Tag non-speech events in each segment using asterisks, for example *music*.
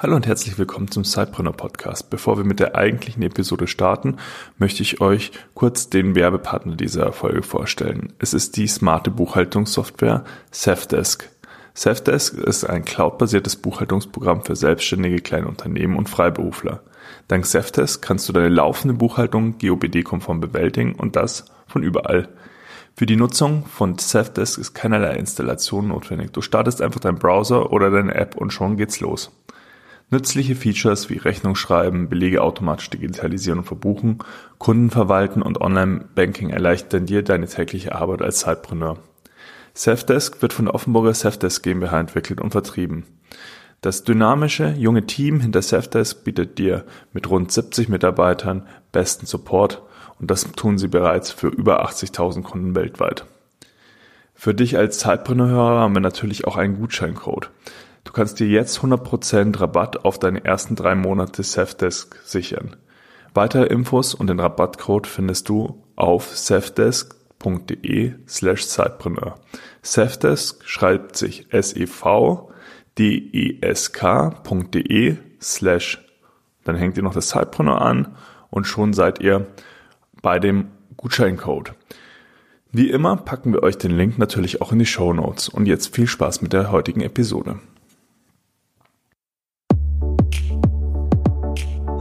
Hallo und herzlich willkommen zum Sidepreneur Podcast. Bevor wir mit der eigentlichen Episode starten, möchte ich euch kurz den Werbepartner dieser Folge vorstellen. Es ist die smarte Buchhaltungssoftware Safdesk. Safdesk ist ein cloudbasiertes Buchhaltungsprogramm für selbstständige kleine Unternehmen und Freiberufler. Dank Safdesk kannst du deine laufende Buchhaltung GOBD-konform bewältigen und das von überall. Für die Nutzung von Safdesk ist keinerlei Installation notwendig. Du startest einfach deinen Browser oder deine App und schon geht's los. Nützliche Features wie Rechnung schreiben, Belege automatisch digitalisieren und verbuchen, Kunden verwalten und Online-Banking erleichtern dir deine tägliche Arbeit als Zeitpreneur. Safdesk wird von der Offenburger Safdesk GmbH entwickelt und vertrieben. Das dynamische, junge Team hinter Safdesk bietet dir mit rund 70 Mitarbeitern besten Support und das tun sie bereits für über 80.000 Kunden weltweit. Für dich als Zeitpreneur haben wir natürlich auch einen Gutscheincode. Du kannst dir jetzt 100% Rabatt auf deine ersten drei Monate Safdesk sichern. Weitere Infos und den Rabattcode findest du auf safdesk.de slash Zeitpreneur. Safdesk schreibt sich S-E-V-D-E-S-K.de slash. Dann hängt ihr noch das Zeitpreneur an und schon seid ihr bei dem Gutscheincode. Wie immer packen wir euch den Link natürlich auch in die Show Notes. Und jetzt viel Spaß mit der heutigen Episode.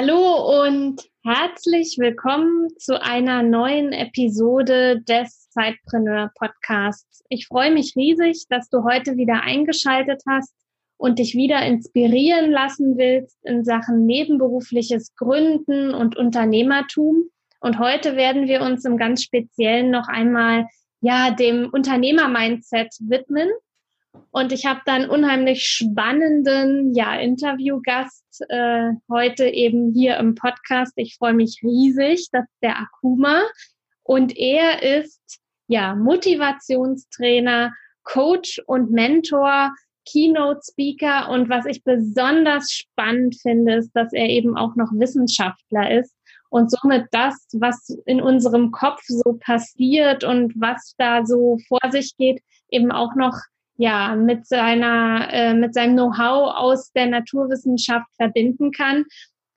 Hallo und herzlich willkommen zu einer neuen Episode des Zeitpreneur Podcasts. Ich freue mich riesig, dass du heute wieder eingeschaltet hast und dich wieder inspirieren lassen willst in Sachen nebenberufliches Gründen und Unternehmertum. Und heute werden wir uns im ganz Speziellen noch einmal ja dem Unternehmer-Mindset widmen. Und ich habe dann unheimlich spannenden ja, Interviewgast äh, heute eben hier im Podcast. Ich freue mich riesig, das ist der Akuma. Und er ist ja Motivationstrainer, Coach und Mentor, Keynote Speaker. Und was ich besonders spannend finde, ist, dass er eben auch noch Wissenschaftler ist und somit das, was in unserem Kopf so passiert und was da so vor sich geht, eben auch noch ja mit seiner äh, mit seinem Know-how aus der Naturwissenschaft verbinden kann.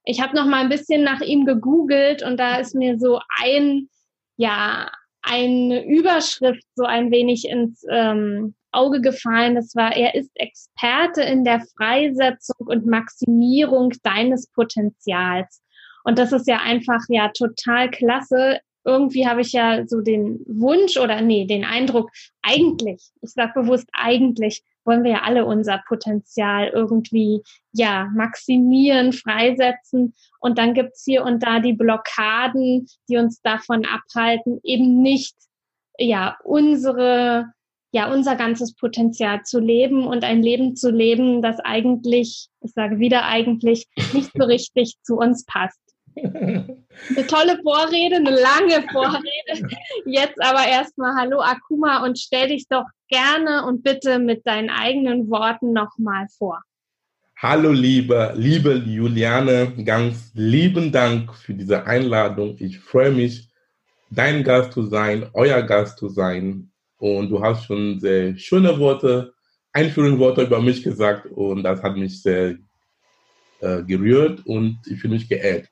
Ich habe noch mal ein bisschen nach ihm gegoogelt und da ist mir so ein ja eine Überschrift so ein wenig ins ähm, Auge gefallen. Das war, er ist Experte in der Freisetzung und Maximierung deines Potenzials. Und das ist ja einfach ja total klasse irgendwie habe ich ja so den Wunsch oder nee, den Eindruck, eigentlich, ich sage bewusst eigentlich, wollen wir ja alle unser Potenzial irgendwie ja maximieren, freisetzen. Und dann gibt's hier und da die Blockaden, die uns davon abhalten, eben nicht ja unsere ja unser ganzes Potenzial zu leben und ein Leben zu leben, das eigentlich, ich sage wieder eigentlich, nicht so richtig zu uns passt. Eine tolle Vorrede, eine lange Vorrede. Jetzt aber erstmal Hallo Akuma und stell dich doch gerne und bitte mit deinen eigenen Worten nochmal vor. Hallo liebe, liebe Juliane, ganz lieben Dank für diese Einladung. Ich freue mich, dein Gast zu sein, euer Gast zu sein. Und du hast schon sehr schöne Worte, einführende Worte über mich gesagt und das hat mich sehr äh, gerührt und ich fühle mich geehrt.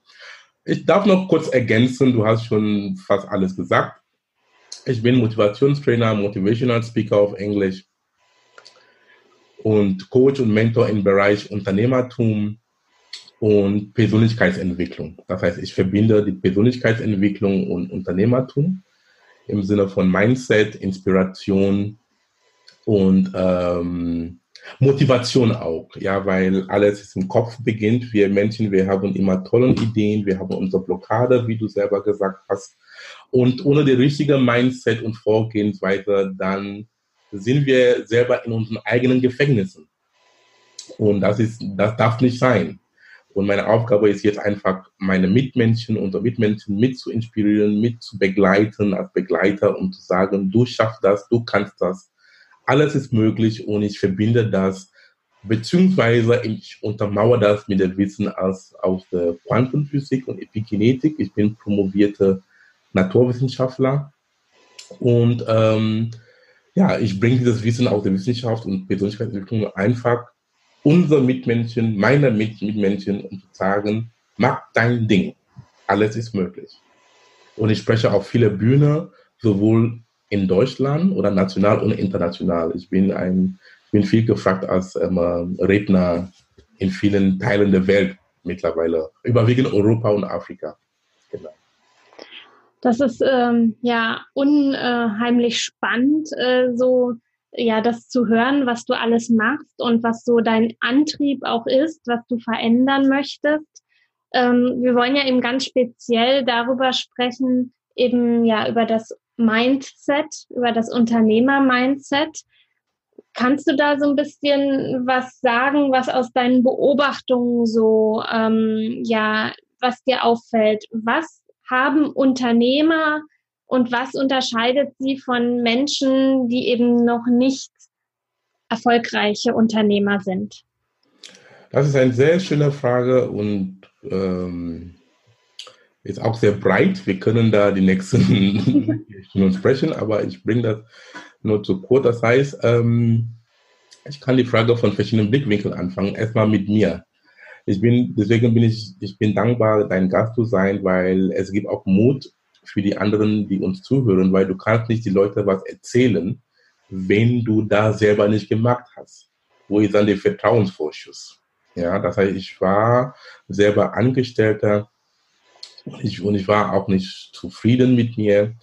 Ich darf noch kurz ergänzen, du hast schon fast alles gesagt. Ich bin Motivationstrainer, Motivational Speaker auf Englisch und Coach und Mentor im Bereich Unternehmertum und Persönlichkeitsentwicklung. Das heißt, ich verbinde die Persönlichkeitsentwicklung und Unternehmertum im Sinne von Mindset, Inspiration und ähm, Motivation auch, ja, weil alles im Kopf beginnt. Wir Menschen, wir haben immer tolle Ideen, wir haben unsere Blockade, wie du selber gesagt hast. Und ohne die richtige Mindset und Vorgehensweise, dann sind wir selber in unseren eigenen Gefängnissen. Und das ist, das darf nicht sein. Und meine Aufgabe ist jetzt einfach, meine Mitmenschen, unsere Mitmenschen mit zu inspirieren, mit zu begleiten als Begleiter und zu sagen, du schaffst das, du kannst das. Alles ist möglich und ich verbinde das, beziehungsweise ich untermauere das mit dem Wissen aus, aus der Quantenphysik und Epigenetik. Ich bin promovierte Naturwissenschaftler und ähm, ja, ich bringe dieses Wissen aus der Wissenschaft und Persönlichkeitsentwicklung einfach unser Mitmenschen, meiner Mitmenschen, um zu sagen, mach dein Ding. Alles ist möglich. Und ich spreche auf viele Bühnen, sowohl in Deutschland oder national und international. Ich bin ein, bin viel gefragt als ähm, Redner in vielen Teilen der Welt mittlerweile, überwiegend Europa und Afrika. Genau. Das ist ähm, ja unheimlich spannend, äh, so ja, das zu hören, was du alles machst und was so dein Antrieb auch ist, was du verändern möchtest. Ähm, wir wollen ja eben ganz speziell darüber sprechen, eben ja über das Mindset, über das Unternehmer-Mindset. Kannst du da so ein bisschen was sagen, was aus deinen Beobachtungen so, ähm, ja, was dir auffällt? Was haben Unternehmer und was unterscheidet sie von Menschen, die eben noch nicht erfolgreiche Unternehmer sind? Das ist eine sehr schöne Frage und ähm, ist auch sehr breit. Wir können da die nächsten *laughs* Stunden sprechen, aber ich bringe das nur zu kurz. Das heißt, ähm, ich kann die Frage von verschiedenen Blickwinkeln anfangen. Erstmal mit mir. Ich bin, deswegen bin ich, ich bin dankbar, dein Gast zu sein, weil es gibt auch Mut für die anderen, die uns zuhören, weil du kannst nicht die Leute was erzählen, wenn du da selber nicht gemacht hast. Wo ist dann der Vertrauensvorschuss? Ja, das heißt, ich war selber Angestellter ich, und ich war auch nicht zufrieden mit mir.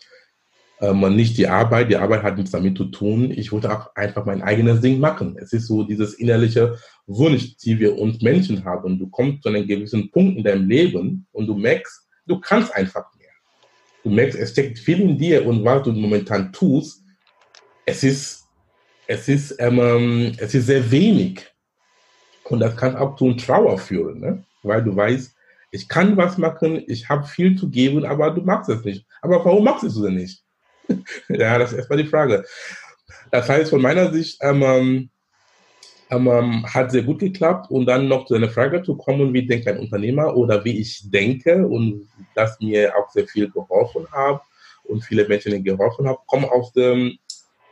Ähm, nicht die Arbeit, die Arbeit hat nichts damit zu tun. Ich wollte auch einfach mein eigenes Ding machen. Es ist so dieses innerliche Wunsch, die wir uns Menschen haben. Du kommst zu einem gewissen Punkt in deinem Leben und du merkst, du kannst einfach du merkst, es steckt viel in dir und was du momentan tust, es ist, es ist, ähm, es ist sehr wenig. Und das kann auch zu einer Trauer führen, ne? weil du weißt, ich kann was machen, ich habe viel zu geben, aber du machst es nicht. Aber warum machst du es denn nicht? *laughs* ja, das ist erstmal die Frage. Das heißt, von meiner Sicht, ähm, ähm, hat sehr gut geklappt. Und dann noch zu einer Frage zu kommen, wie denkt ein Unternehmer oder wie ich denke und das mir auch sehr viel geholfen hat und viele Menschen geholfen hat, kommen aus, dem,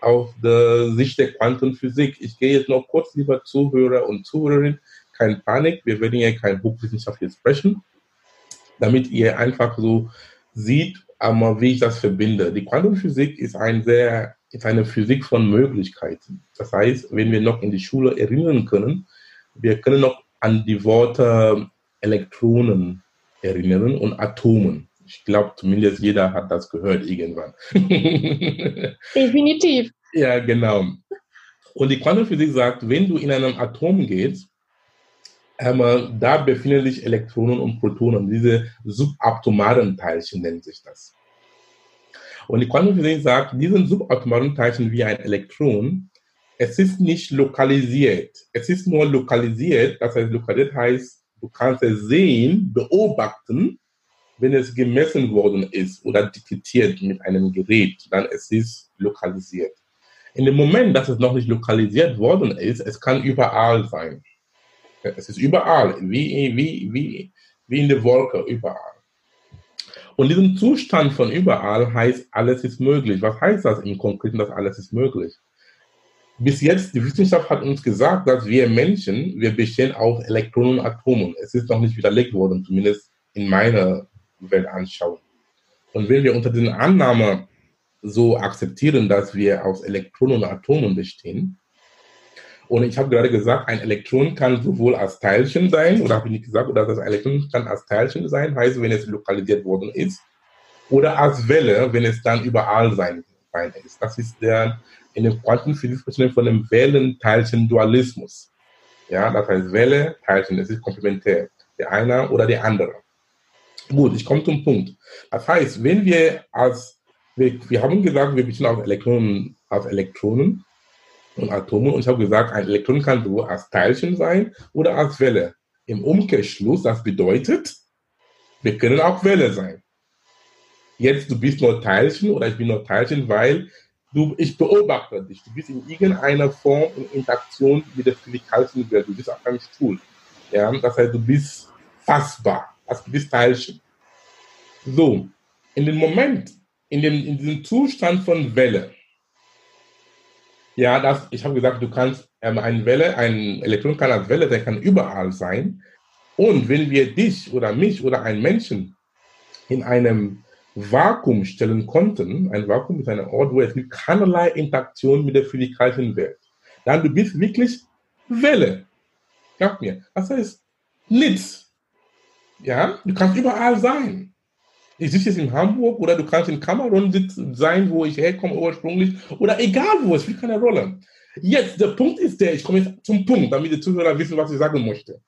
aus der Sicht der Quantenphysik. Ich gehe jetzt noch kurz, lieber Zuhörer und Zuhörerinnen, keine Panik, wir werden hier kein Hochwissenschaftlich sprechen, damit ihr einfach so sieht, wie ich das verbinde. Die Quantenphysik ist ein sehr ist eine Physik von Möglichkeiten. Das heißt, wenn wir noch in die Schule erinnern können, wir können noch an die Worte Elektronen erinnern und Atomen. Ich glaube, zumindest jeder hat das gehört irgendwann. *laughs* Definitiv. ja, genau. Und die Quantenphysik sagt, wenn du in einem Atom gehst, ähm, da befinden sich Elektronen und Protonen, diese subatomaren Teilchen nennt sich das. Und die Quantenphysik sagt, diesen subatomaren Teilchen wie ein Elektron, es ist nicht lokalisiert. Es ist nur lokalisiert, das heißt, lokalisiert heißt, du kannst es sehen, beobachten, wenn es gemessen worden ist oder detektiert mit einem Gerät, dann es ist lokalisiert. In dem Moment, dass es noch nicht lokalisiert worden ist, es kann überall sein. Es ist überall, wie, wie, wie, wie in der Wolke, überall. Und diesen Zustand von überall heißt, alles ist möglich. Was heißt das im Konkreten, dass alles ist möglich? Bis jetzt, die Wissenschaft hat uns gesagt, dass wir Menschen, wir bestehen aus Elektronen und Atomen. Es ist noch nicht widerlegt worden, zumindest in meiner Weltanschauung. Und wenn wir unter diesen Annahme so akzeptieren, dass wir aus Elektronen und Atomen bestehen, und ich habe gerade gesagt, ein Elektron kann sowohl als Teilchen sein, oder habe ich nicht gesagt, oder das Elektron kann als Teilchen sein, heißt, wenn es lokalisiert worden ist, oder als Welle, wenn es dann überall sein, sein ist. Das ist der in der Quantenphysik von dem Wellen-Teilchen-Dualismus. Ja, das heißt Welle, Teilchen, das ist komplementär. Der eine oder der andere. Gut, ich komme zum Punkt. Das heißt, wenn wir als, wir, wir haben gesagt, wir bestehen aus Elektronen, aus Elektronen und Atome. Und ich habe gesagt, ein Elektron kann so als Teilchen sein oder als Welle. Im Umkehrschluss, das bedeutet, wir können auch Welle sein. Jetzt, du bist nur Teilchen oder ich bin nur Teilchen, weil du, ich beobachte dich. Du bist in irgendeiner Form in Interaktion mit der physikalischen Welt. Du bist auf einem Stuhl. Ja, das heißt, du bist fassbar. Also du bist Teilchen. So, in dem Moment, in, dem, in diesem Zustand von Welle, ja, das, ich habe gesagt, du kannst ähm, eine Welle, ein Elektron kann als Welle, der kann überall sein. Und wenn wir dich oder mich oder einen Menschen in einem Vakuum stellen konnten, ein Vakuum ist ein Ort, wo es gibt keinerlei Interaktion mit der physikalischen Welt, dann du bist wirklich Welle. Glaub mir. Das heißt nichts. Ja, du kannst überall sein. Ich sitze jetzt in Hamburg oder du kannst in Kamerun sitzen, sein, wo ich herkomme ursprünglich oder egal wo, es spielt keine Rolle. Jetzt, der Punkt ist der, ich komme jetzt zum Punkt, damit die Zuhörer wissen, was ich sagen möchte.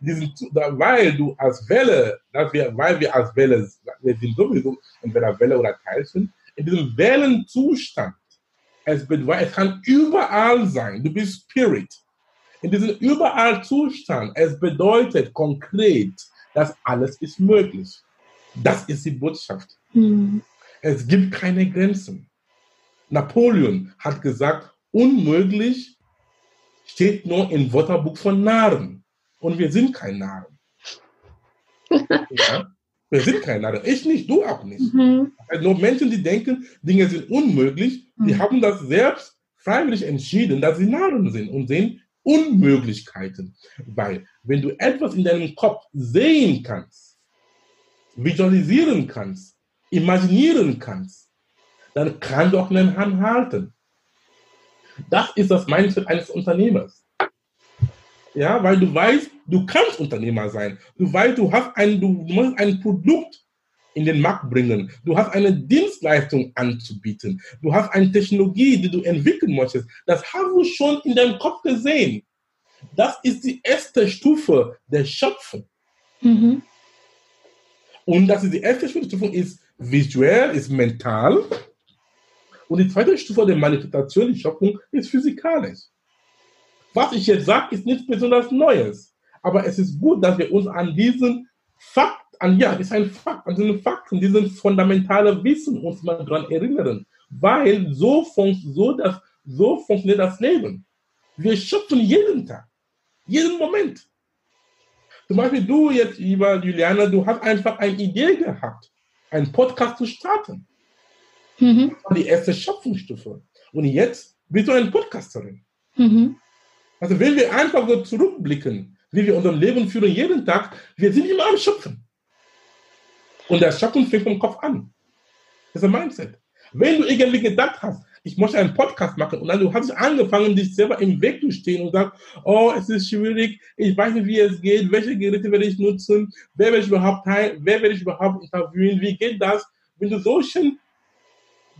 Diesen, weil du als Welle, dass wir, weil wir als Welle, wir sind sowieso entweder Welle oder Teilchen, in diesem Wellenzustand, es, es kann überall sein, du bist Spirit. In diesem überall Zustand, es bedeutet konkret, dass alles ist möglich. Das ist die Botschaft. Mhm. Es gibt keine Grenzen. Napoleon hat gesagt, unmöglich steht nur im Wörterbuch von Narren. Und wir sind kein Narren. *laughs* ja? Wir sind kein Narren. Ich nicht, du auch nicht. Mhm. Also nur Menschen, die denken, Dinge sind unmöglich, mhm. die haben das selbst freiwillig entschieden, dass sie Narren sind und sehen Unmöglichkeiten. Weil, wenn du etwas in deinem Kopf sehen kannst, visualisieren kannst, imaginieren kannst, dann kannst du auch einen Hand halten. Das ist das Mindset eines Unternehmers. Ja, weil du weißt, du kannst Unternehmer sein. Du weißt, du hast ein, du musst ein Produkt in den Markt bringen. Du hast eine Dienstleistung anzubieten. Du hast eine Technologie, die du entwickeln möchtest. Das hast du schon in deinem Kopf gesehen. Das ist die erste Stufe der Schöpfung. Mhm. Und das ist die erste Stufe ist visuell, ist mental. Und die zweite Stufe der Manifestation, die Schöpfung, ist physikalisch. Was ich jetzt sage, ist nichts besonders Neues. Aber es ist gut, dass wir uns an diesen Fakt, an, ja, ist ein Fakt, an diesen Fakten, diesen fundamentalen Wissen uns mal dran erinnern. Weil so, fun so, das, so funktioniert das Leben. Wir schöpfen jeden Tag, jeden Moment. Zum Beispiel du jetzt, lieber Juliana, du hast einfach eine Idee gehabt, einen Podcast zu starten. Mhm. Das war die erste Schöpfungsstufe. Und jetzt bist du eine Podcasterin. Mhm. Also wenn wir einfach so zurückblicken, wie wir unser Leben führen jeden Tag, wir sind immer am Schöpfen. Und das Schöpfen fängt vom Kopf an. Das ist ein Mindset. Wenn du irgendwie gedacht hast, ich möchte einen Podcast machen. Und dann du hast angefangen, dich selber im Weg zu stehen und sagst, oh, es ist schwierig, ich weiß nicht, wie es geht, welche Geräte werde ich nutzen, wer werde ich überhaupt teil, wer werde ich überhaupt interviewen, wie geht das? Wenn du solchen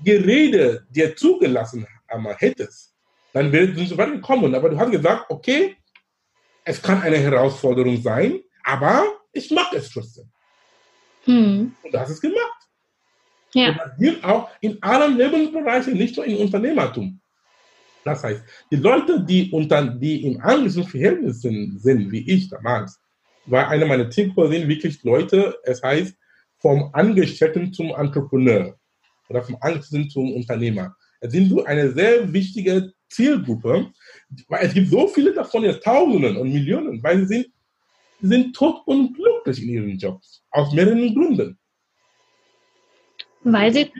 Gerede dir zugelassen hättest, dann würdest du weiterkommen. Aber du hast gesagt, okay, es kann eine Herausforderung sein, aber ich mache es trotzdem. Hm. Und das ist gemacht. Ja. Und das gilt auch in allen Lebensbereichen, nicht nur im Unternehmertum. Das heißt, die Leute, die, unter, die im Angestelltenverhältnis sind, sind, wie ich damals, war einer meiner Teamkollegen wirklich Leute, es heißt, vom Angestellten zum Entrepreneur oder vom Angestellten zum Unternehmer. Es sind so eine sehr wichtige Zielgruppe, weil es gibt so viele davon, jetzt Tausenden und Millionen, weil sie sind, sind tot und glücklich in ihren Jobs, aus mehreren Gründen. Weil sie,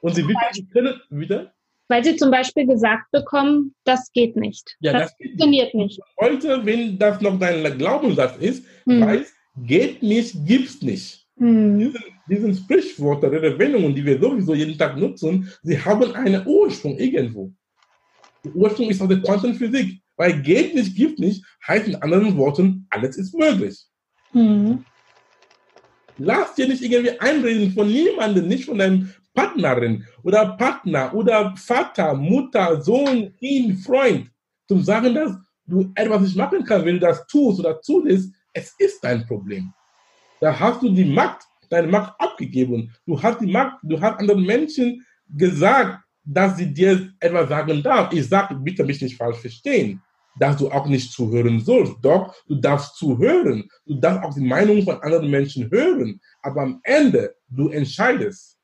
und sie können, wieder? Weil sie zum Beispiel gesagt bekommen, das geht nicht. Ja, das, das funktioniert nicht. Heute, wenn das noch dein Glaubenssatz ist, hm. weiß, geht nicht, gibt's nicht. Hm. Diesen, diesen Sprichworte, Redewendungen, die wir sowieso jeden Tag nutzen, sie haben einen Ursprung irgendwo. Der Ursprung ist aus der Quantenphysik. Weil geht nicht, gibt nicht, heißt in anderen Worten, alles ist möglich. Hm. Lass dir nicht irgendwie einreden von niemandem, nicht von deinem Partnerin oder Partner oder Vater, Mutter, Sohn, Kind, Freund, zum sagen, dass du etwas nicht machen kannst, wenn du das tust oder zulässt, es ist dein Problem. Da hast du die Macht, deine Macht abgegeben. Du hast die Macht, du hast anderen Menschen gesagt, dass sie dir etwas sagen darf. Ich sage, bitte mich nicht falsch verstehen. Dass du auch nicht zuhören sollst. Doch, du darfst zuhören. Du darfst auch die Meinung von anderen Menschen hören. Aber am Ende, du entscheidest.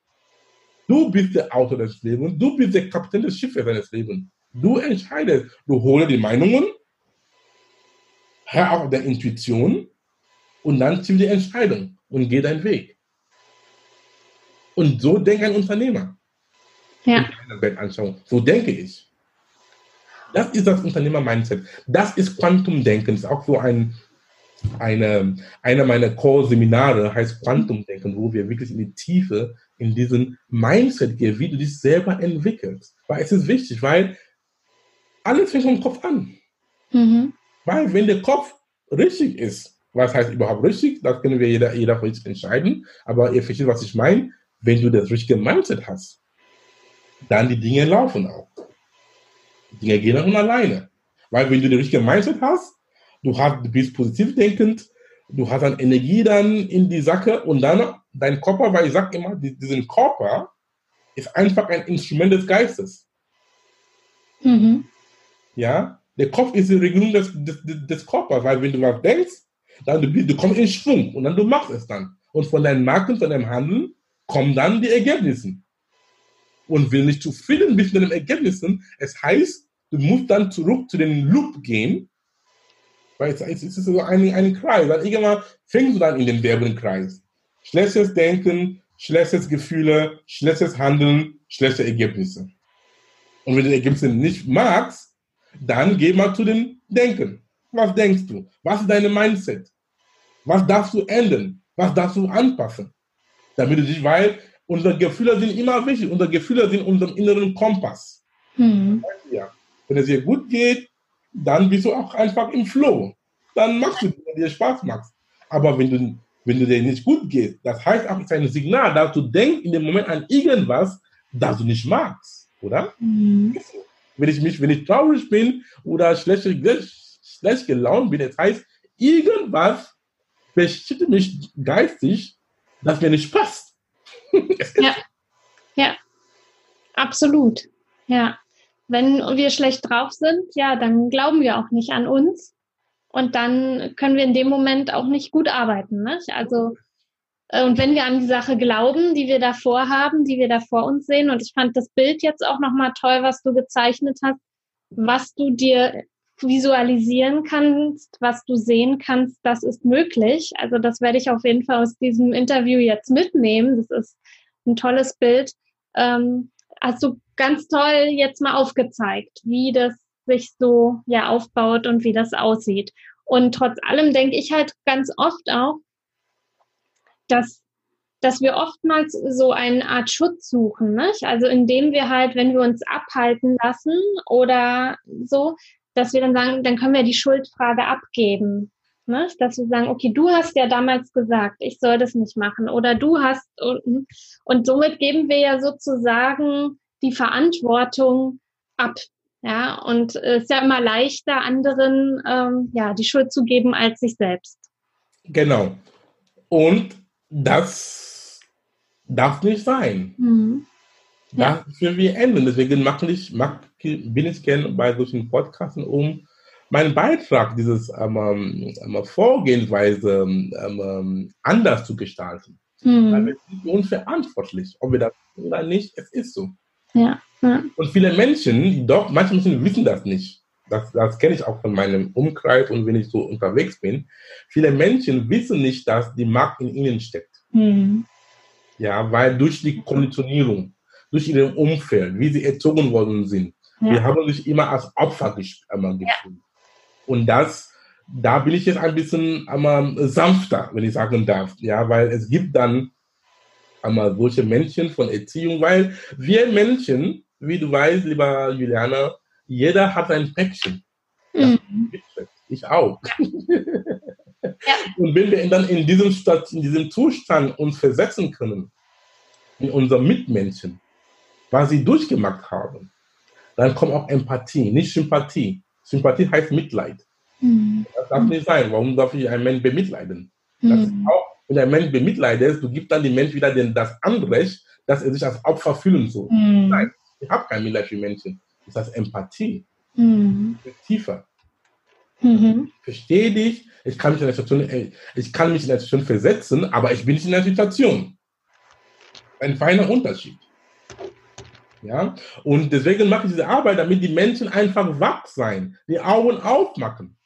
Du bist der Autor des Lebens. Du bist der Kapitän des Schiffes deines Lebens. Du entscheidest. Du holst die Meinungen, hör auf der Intuition und dann zieh die Entscheidung und geh deinen Weg. Und so denkt ein Unternehmer. Ja. So denke ich. Das ist das Unternehmer-Mindset. Das ist Quantumdenken. Das ist auch so ein, eine, einer meiner Core-Seminare heißt Quantumdenken, wo wir wirklich in die Tiefe, in diesen Mindset gehen, wie du dich selber entwickelst. Weil es ist wichtig, weil alles fängt vom Kopf an. Mhm. Weil wenn der Kopf richtig ist, was heißt überhaupt richtig, das können wir jeder, jeder für sich entscheiden, aber ihr versteht, was ich meine, wenn du das richtige Mindset hast, dann die Dinge laufen auch. Die Dinge gehen auch von alleine. Weil wenn du das richtige Mindset hast, du, hast, du bist positiv denkend, du hast dann Energie dann in die Sache und dann dein Körper, weil ich sage immer, diesen Körper ist einfach ein Instrument des Geistes. Mhm. Ja, der Kopf ist die Regelung des, des, des Körpers, weil wenn du was denkst, dann du, du kommst in Schwung und dann du machst es dann. Und von deinem Marken, von deinem Handeln kommen dann die Ergebnisse. Und du nicht zufrieden mit den Ergebnissen, es heißt, du musst dann zurück zu dem Loop gehen, weil es, es ist so ein, ein Kreis. Dann irgendwann fängst du dann in den Werbenkreis. Schlechtes Denken, schlechtes Gefühle, schlechtes Handeln, schlechte Ergebnisse. Und wenn du die Ergebnisse nicht magst, dann geh mal zu den Denken. Was denkst du? Was ist deine Mindset? Was darfst du ändern? Was darfst du anpassen? Damit du dich, weil unsere Gefühle sind immer wichtig. Unsere Gefühle sind unserem inneren Kompass. Mhm. Ja. Wenn es dir gut geht, dann bist du auch einfach im Flow. Dann machst du, wenn dir Spaß macht. Aber wenn du, wenn du dir nicht gut geht, das heißt auch, es ist ein Signal, dass du denkst in dem Moment an irgendwas, das du nicht magst, oder? Mhm wenn ich mich, wenn ich traurig bin oder schlecht, schlecht gelaunt bin, das heißt, irgendwas beschäftigt mich geistig, das mir nicht passt. Ja, ja, absolut. Ja, wenn wir schlecht drauf sind, ja, dann glauben wir auch nicht an uns und dann können wir in dem Moment auch nicht gut arbeiten. Nicht? Also äh, und wenn wir an die Sache glauben, die wir da vorhaben, die wir da vor uns sehen, und ich fand das Bild jetzt auch nochmal toll, was du gezeichnet hast, was du dir visualisieren kannst, was du sehen kannst, das ist möglich. Also das werde ich auf jeden Fall aus diesem Interview jetzt mitnehmen. Das ist ein tolles Bild. Ähm, hast du ganz toll jetzt mal aufgezeigt, wie das sich so ja aufbaut und wie das aussieht. Und trotz allem denke ich halt ganz oft auch, dass, dass wir oftmals so eine Art Schutz suchen. Nicht? Also indem wir halt, wenn wir uns abhalten lassen oder so, dass wir dann sagen, dann können wir die Schuldfrage abgeben. Nicht? Dass wir sagen, okay, du hast ja damals gesagt, ich soll das nicht machen oder du hast und, und somit geben wir ja sozusagen die Verantwortung ab. Ja, und es ist ja immer leichter, anderen ähm, ja, die Schuld zu geben als sich selbst. Genau. Und das darf nicht sein. Mhm. Ja. Das müssen wir ändern. Deswegen mache ich, mach, bin ich gerne bei solchen Podcasts, um meinen Beitrag, dieses ähm, ähm, Vorgehensweise ähm, ähm, anders zu gestalten. Mhm. Weil wir sind für uns verantwortlich, ob wir das oder nicht, es ist so. Ja. ja. Und viele Menschen, doch, manche Menschen wissen das nicht das, das kenne ich auch von meinem Umkreis und wenn ich so unterwegs bin, viele Menschen wissen nicht, dass die Macht in ihnen steckt. Mhm. Ja, weil durch die Konditionierung, durch ihr Umfeld, wie sie erzogen worden sind, ja. wir haben sich immer als Opfer gefühlt. Ja. Und das, da bin ich jetzt ein bisschen einmal sanfter, wenn ich sagen darf. Ja, weil es gibt dann einmal solche Menschen von Erziehung, weil wir Menschen, wie du weißt, lieber Juliana, jeder hat ein Päckchen. Mhm. Ich auch. *laughs* Ja. Und wenn wir dann in diesem, Stadt, in diesem Zustand uns versetzen können, in unser Mitmenschen, was sie durchgemacht haben, dann kommt auch Empathie, nicht Sympathie. Sympathie heißt Mitleid. Mhm. Das darf nicht sein. Warum darf ich einen Menschen bemitleiden? Mhm. Auch, wenn ein Mensch bemitleidet, du gibst dann dem Menschen wieder den, das Anrecht, dass er sich als Opfer fühlen soll. Mhm. Nein, ich habe kein Mitleid für Menschen. Das heißt Empathie. Mhm. Tiefer. Mhm. Verstehe dich, ich kann, mich in der Situation, äh, ich kann mich in der Situation versetzen, aber ich bin nicht in der Situation. Ein feiner Unterschied. Ja? Und deswegen mache ich diese Arbeit, damit die Menschen einfach wach sein, die Augen aufmachen.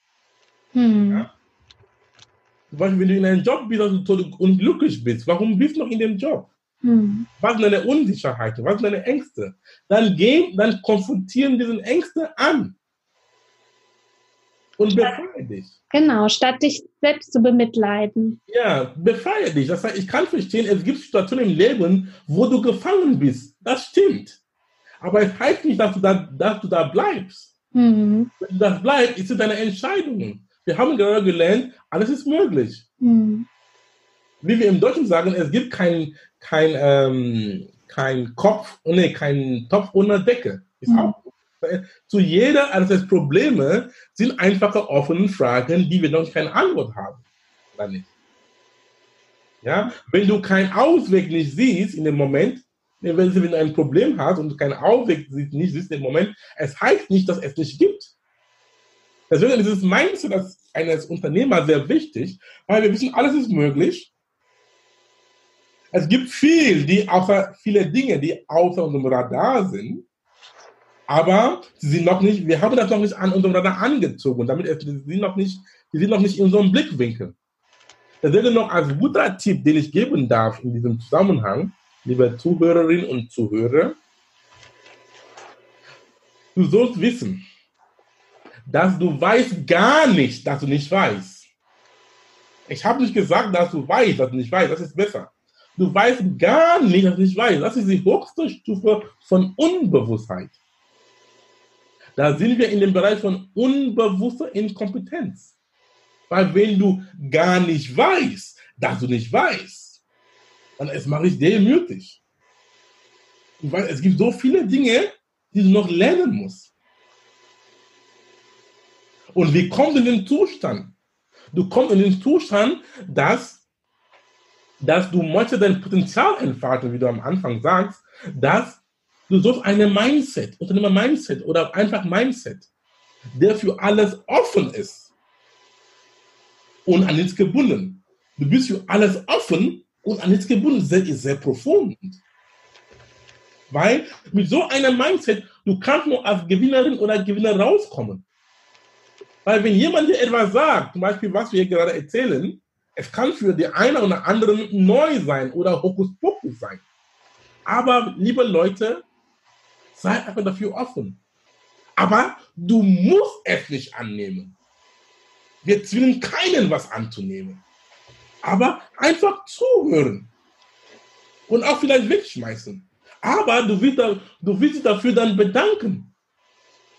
Mhm. Ja? Zum Beispiel, wenn du in einem Job bist und du unglücklich bist, warum bist du noch in dem Job? Hm. Was sind deine Unsicherheiten? Was sind deine Ängste? Dann gehen, dann konfrontieren diese Ängste an. Und befreie dich. Genau, statt dich selbst zu bemitleiden. Ja, befreie dich. Das heißt, ich kann verstehen, es gibt Situationen im Leben, wo du gefangen bist. Das stimmt. Aber es heißt nicht, dass du da, dass du da bleibst. Mhm. Wenn du das bleibst, ist es deine Entscheidung. Wir haben gerade gelernt, alles ist möglich. Mhm. Wie wir im Deutschen sagen, es gibt keinen kein, ähm, kein Kopf, nee, kein Topf ohne Decke. Ist mhm. auch zu jeder also Probleme sind einfache offene Fragen, die wir noch keine Antwort haben. Oder nicht? Ja? Wenn du keinen Ausweg nicht siehst in dem Moment, wenn du ein Problem hast und keinen Ausweg nicht siehst in dem Moment, es heißt nicht, dass es nicht gibt. Deswegen ist es Mindset eines Unternehmers sehr wichtig, weil wir wissen, alles ist möglich. Es gibt viel, die außer, viele Dinge, die außer unserem Radar sind, aber sie sind noch nicht, wir haben das noch nicht an unserem Radar angezogen. Damit sie sind noch nicht, sie sind noch nicht in unserem Blickwinkel. Deswegen noch als guter Tipp, den ich geben darf in diesem Zusammenhang, liebe Zuhörerinnen und Zuhörer, du sollst wissen, dass du weißt gar nicht, dass du nicht weißt. Ich habe nicht gesagt, dass du weißt, dass du nicht weißt. Das ist besser. Du weißt gar nicht, dass du nicht weißt. Das ist die höchste Stufe von Unbewusstheit. Da sind wir in dem Bereich von unbewusster Inkompetenz. Weil wenn du gar nicht weißt, dass du nicht weißt, dann es mache ich demütig. Weil es gibt so viele Dinge, die du noch lernen musst. Und wie kommst du in den Zustand? Du kommst in den Zustand, dass, dass du möchtest dein Potenzial entfalten, wie du am Anfang sagst, dass Du suchst eine Mindset, Unternehmer-Mindset oder einfach Mindset, der für alles offen ist und an nichts gebunden. Du bist für alles offen und an nichts gebunden. Das ist sehr profund. Weil mit so einem Mindset, du kannst nur als Gewinnerin oder Gewinner rauskommen. Weil wenn jemand dir etwas sagt, zum Beispiel, was wir gerade erzählen, es kann für die eine oder anderen neu sein oder Hokuspokus sein. Aber liebe Leute, Sei einfach dafür offen. Aber du musst es nicht annehmen. Wir zwingen keinen, was anzunehmen. Aber einfach zuhören. Und auch vielleicht wegschmeißen. Aber du willst, du willst dich dafür dann bedanken.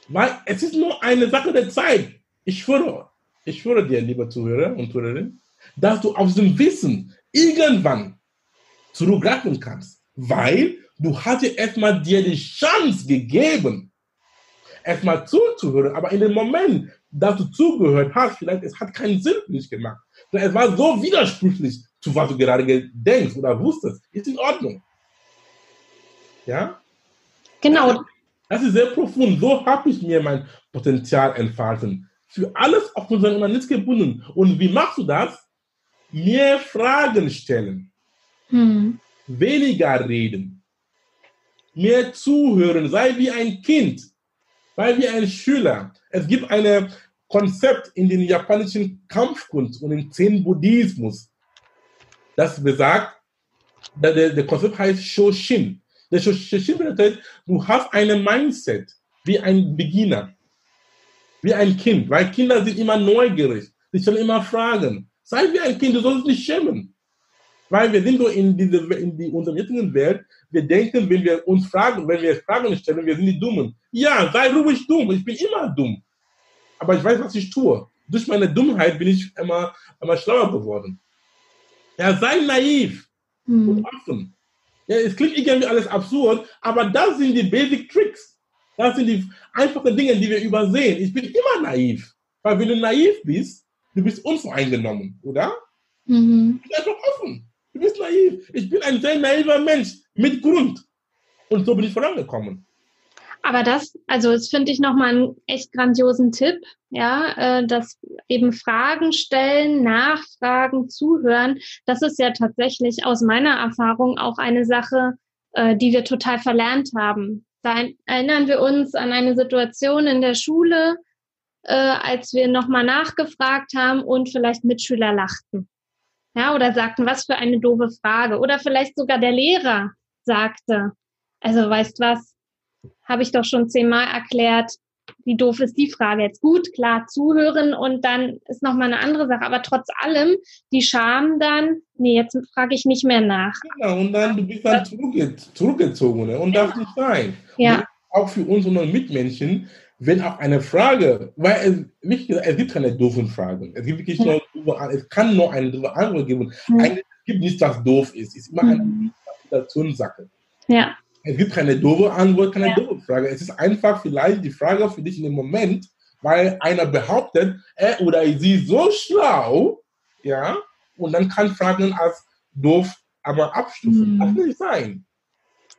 Weil es ist nur eine Sache der Zeit. Ich schwöre, ich schwöre dir, lieber Zuhörer und Zuhörerin, dass du aus dem Wissen irgendwann zurückgreifen kannst. Weil du hast dir erstmal dir die Chance gegeben, erstmal zuzuhören, aber in dem Moment, dass du zugehört hast, vielleicht es hat keinen Sinn für dich gemacht. Es war so widersprüchlich zu was du gerade denkst oder wusstest. Ist in Ordnung. Ja? Genau. Das ist sehr profund. So habe ich mir mein Potenzial entfalten. Für alles auf unseren Unternehmen gebunden. Und wie machst du das? Mehr Fragen stellen. Hm. Weniger reden mehr zuhören, sei wie ein Kind, sei wie ein Schüler. Es gibt ein Konzept in den japanischen Kampfkunst und im Zen-Buddhismus, das besagt, der, der Konzept heißt Shoshin. Der Shoshin bedeutet, du hast ein Mindset wie ein Beginner, wie ein Kind, weil Kinder sind immer neugierig, sie stellen immer Fragen. Sei wie ein Kind, du sollst nicht schämen. Weil wir sind so in, diese, in die, unserer jetzigen Welt, wir denken, wenn wir uns fragen, wenn wir Fragen stellen, wir sind die Dummen. Ja, sei ruhig dumm, ich bin immer dumm. Aber ich weiß, was ich tue. Durch meine Dummheit bin ich immer, immer schlauer geworden. Ja, sei naiv hm. und offen. Ja, es klingt irgendwie alles absurd, aber das sind die Basic Tricks. Das sind die einfachen Dinge, die wir übersehen. Ich bin immer naiv. Weil wenn du naiv bist, du bist unvoreingenommen, oder? Mhm. Du bist einfach offen. Du bist naiv. Ich bin ein sehr naiver Mensch mit Grund. Und so bin ich vorangekommen. Aber das, also das finde ich nochmal einen echt grandiosen Tipp, ja, äh, dass eben Fragen stellen, nachfragen, zuhören, das ist ja tatsächlich aus meiner Erfahrung auch eine Sache, äh, die wir total verlernt haben. Da erinnern wir uns an eine Situation in der Schule, äh, als wir nochmal nachgefragt haben und vielleicht Mitschüler lachten. Ja, oder sagten, was für eine doofe Frage. Oder vielleicht sogar der Lehrer sagte, also weißt was, habe ich doch schon zehnmal erklärt, wie doof ist die Frage jetzt? Gut, klar, zuhören und dann ist nochmal eine andere Sache. Aber trotz allem, die Scham dann, nee, jetzt frage ich nicht mehr nach. Genau, und dann, du bist dann zurückge zurückgezogen ne? und ja. darf nicht sein. Ja. auch für unsere Mitmenschen, wenn auch eine Frage, weil es, nicht, es gibt keine doofen Fragen. Es gibt wirklich nur, es kann nur eine doofe Antwort geben. Ja. Eigentlich gibt nichts, was doof ist. Es ist immer eine mhm. Interpretationssache. Ja. Es gibt keine doofe Antwort, keine ja. doofe Frage. Es ist einfach vielleicht die Frage für dich in dem Moment, weil einer behauptet, er oder sie ist so schlau, ja, und dann kann Fragen als doof aber abstufen. Mhm. Das kann nicht sein.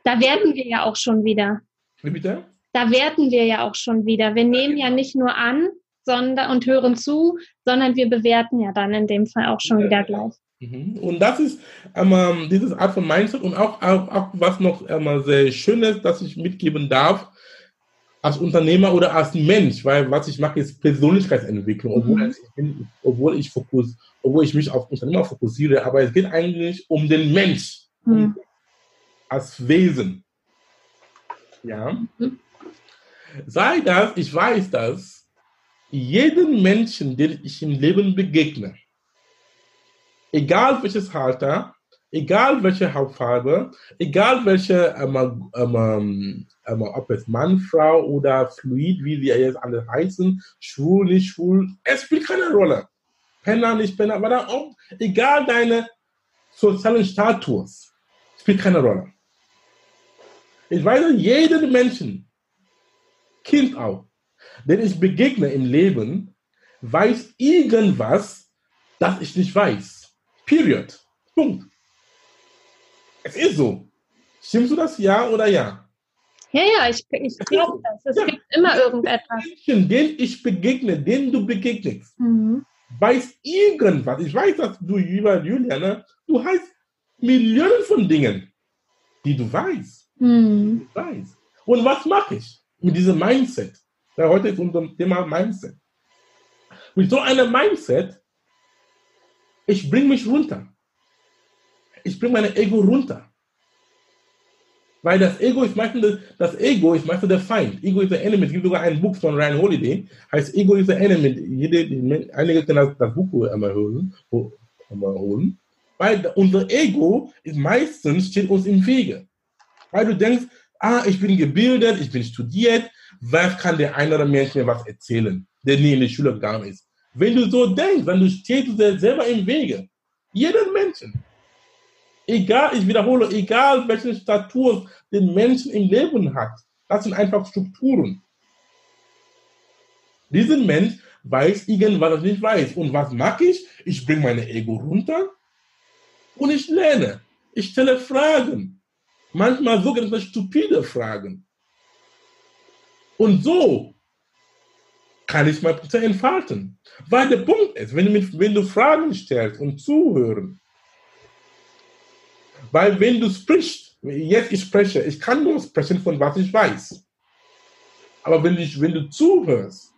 Da werden wir ja auch schon wieder. Wie bitte? Da werten wir ja auch schon wieder. Wir nehmen ja nicht nur an sondern, und hören zu, sondern wir bewerten ja dann in dem Fall auch schon wieder gleich. Mhm. Und das ist ähm, dieses Art von Mindset und auch, auch, auch was noch ähm, sehr schön ist, dass ich mitgeben darf, als Unternehmer oder als Mensch, weil was ich mache, ist Persönlichkeitsentwicklung, obwohl, mhm. ich, bin, obwohl, ich fokus, obwohl ich mich auf Unternehmer fokussiere, aber es geht eigentlich um den Mensch mhm. als Wesen. Ja. Mhm. Sei das, ich weiß das, jeden Menschen, den ich im Leben begegne, egal welches Alter, egal welche Hautfarbe, egal welche, ähm, ähm, ähm, ob es Mann, Frau oder Fluid, wie sie jetzt alle heißen, schwul, nicht schwul, es spielt keine Rolle. Penner, nicht Penner, aber auch, egal deine sozialen Status, spielt keine Rolle. Ich weiß, jeden Menschen, Kind auch, den ich begegne im Leben, weiß irgendwas, das ich nicht weiß. Period. Punkt. Es ist so. Stimmst du das ja oder ja? Ja, ja, ich, ich glaube das. Es ja. gibt immer irgendetwas. Menschen, denen ich begegne, denen du begegnest, mhm. weiß irgendwas. Ich weiß, dass du, lieber Julia, ne, du hast Millionen von Dingen, die du weißt. Mhm. Du weißt. Und was mache ich mit diesem Mindset? Ja, heute ist unser Thema Mindset. Mit so einem Mindset ich bringe mich runter. Ich bringe mein Ego runter. Weil das Ego ist meistens, das Ego ist meistens der Feind. Ego ist der Enemy. Es gibt sogar ein Buch von Ryan Holiday, heißt Ego is the Enemy. Jede, einige können das, Buch einmal holen, einmal holen. Weil unser Ego ist meistens steht uns im Wege. Weil du denkst, ah, ich bin gebildet, ich bin studiert, was kann der andere Mensch mir was erzählen, der nie in die Schule gegangen ist? Wenn du so denkst, dann stehst du dir selber im Wege. Jeden Menschen. Egal, ich wiederhole, egal welche Statur den Menschen im Leben hat, das sind einfach Strukturen. Dieser Mensch weiß irgendwas, was ich nicht weiß. Und was mache ich? Ich bringe mein Ego runter und ich lerne. Ich stelle Fragen. Manchmal sogenannte stupide Fragen. Und so kann ich mein Potenzial entfalten. Weil der Punkt ist, wenn du, mit, wenn du Fragen stellst und zuhören, weil wenn du sprichst, jetzt ich spreche, ich kann nur sprechen von was ich weiß. Aber wenn, ich, wenn du zuhörst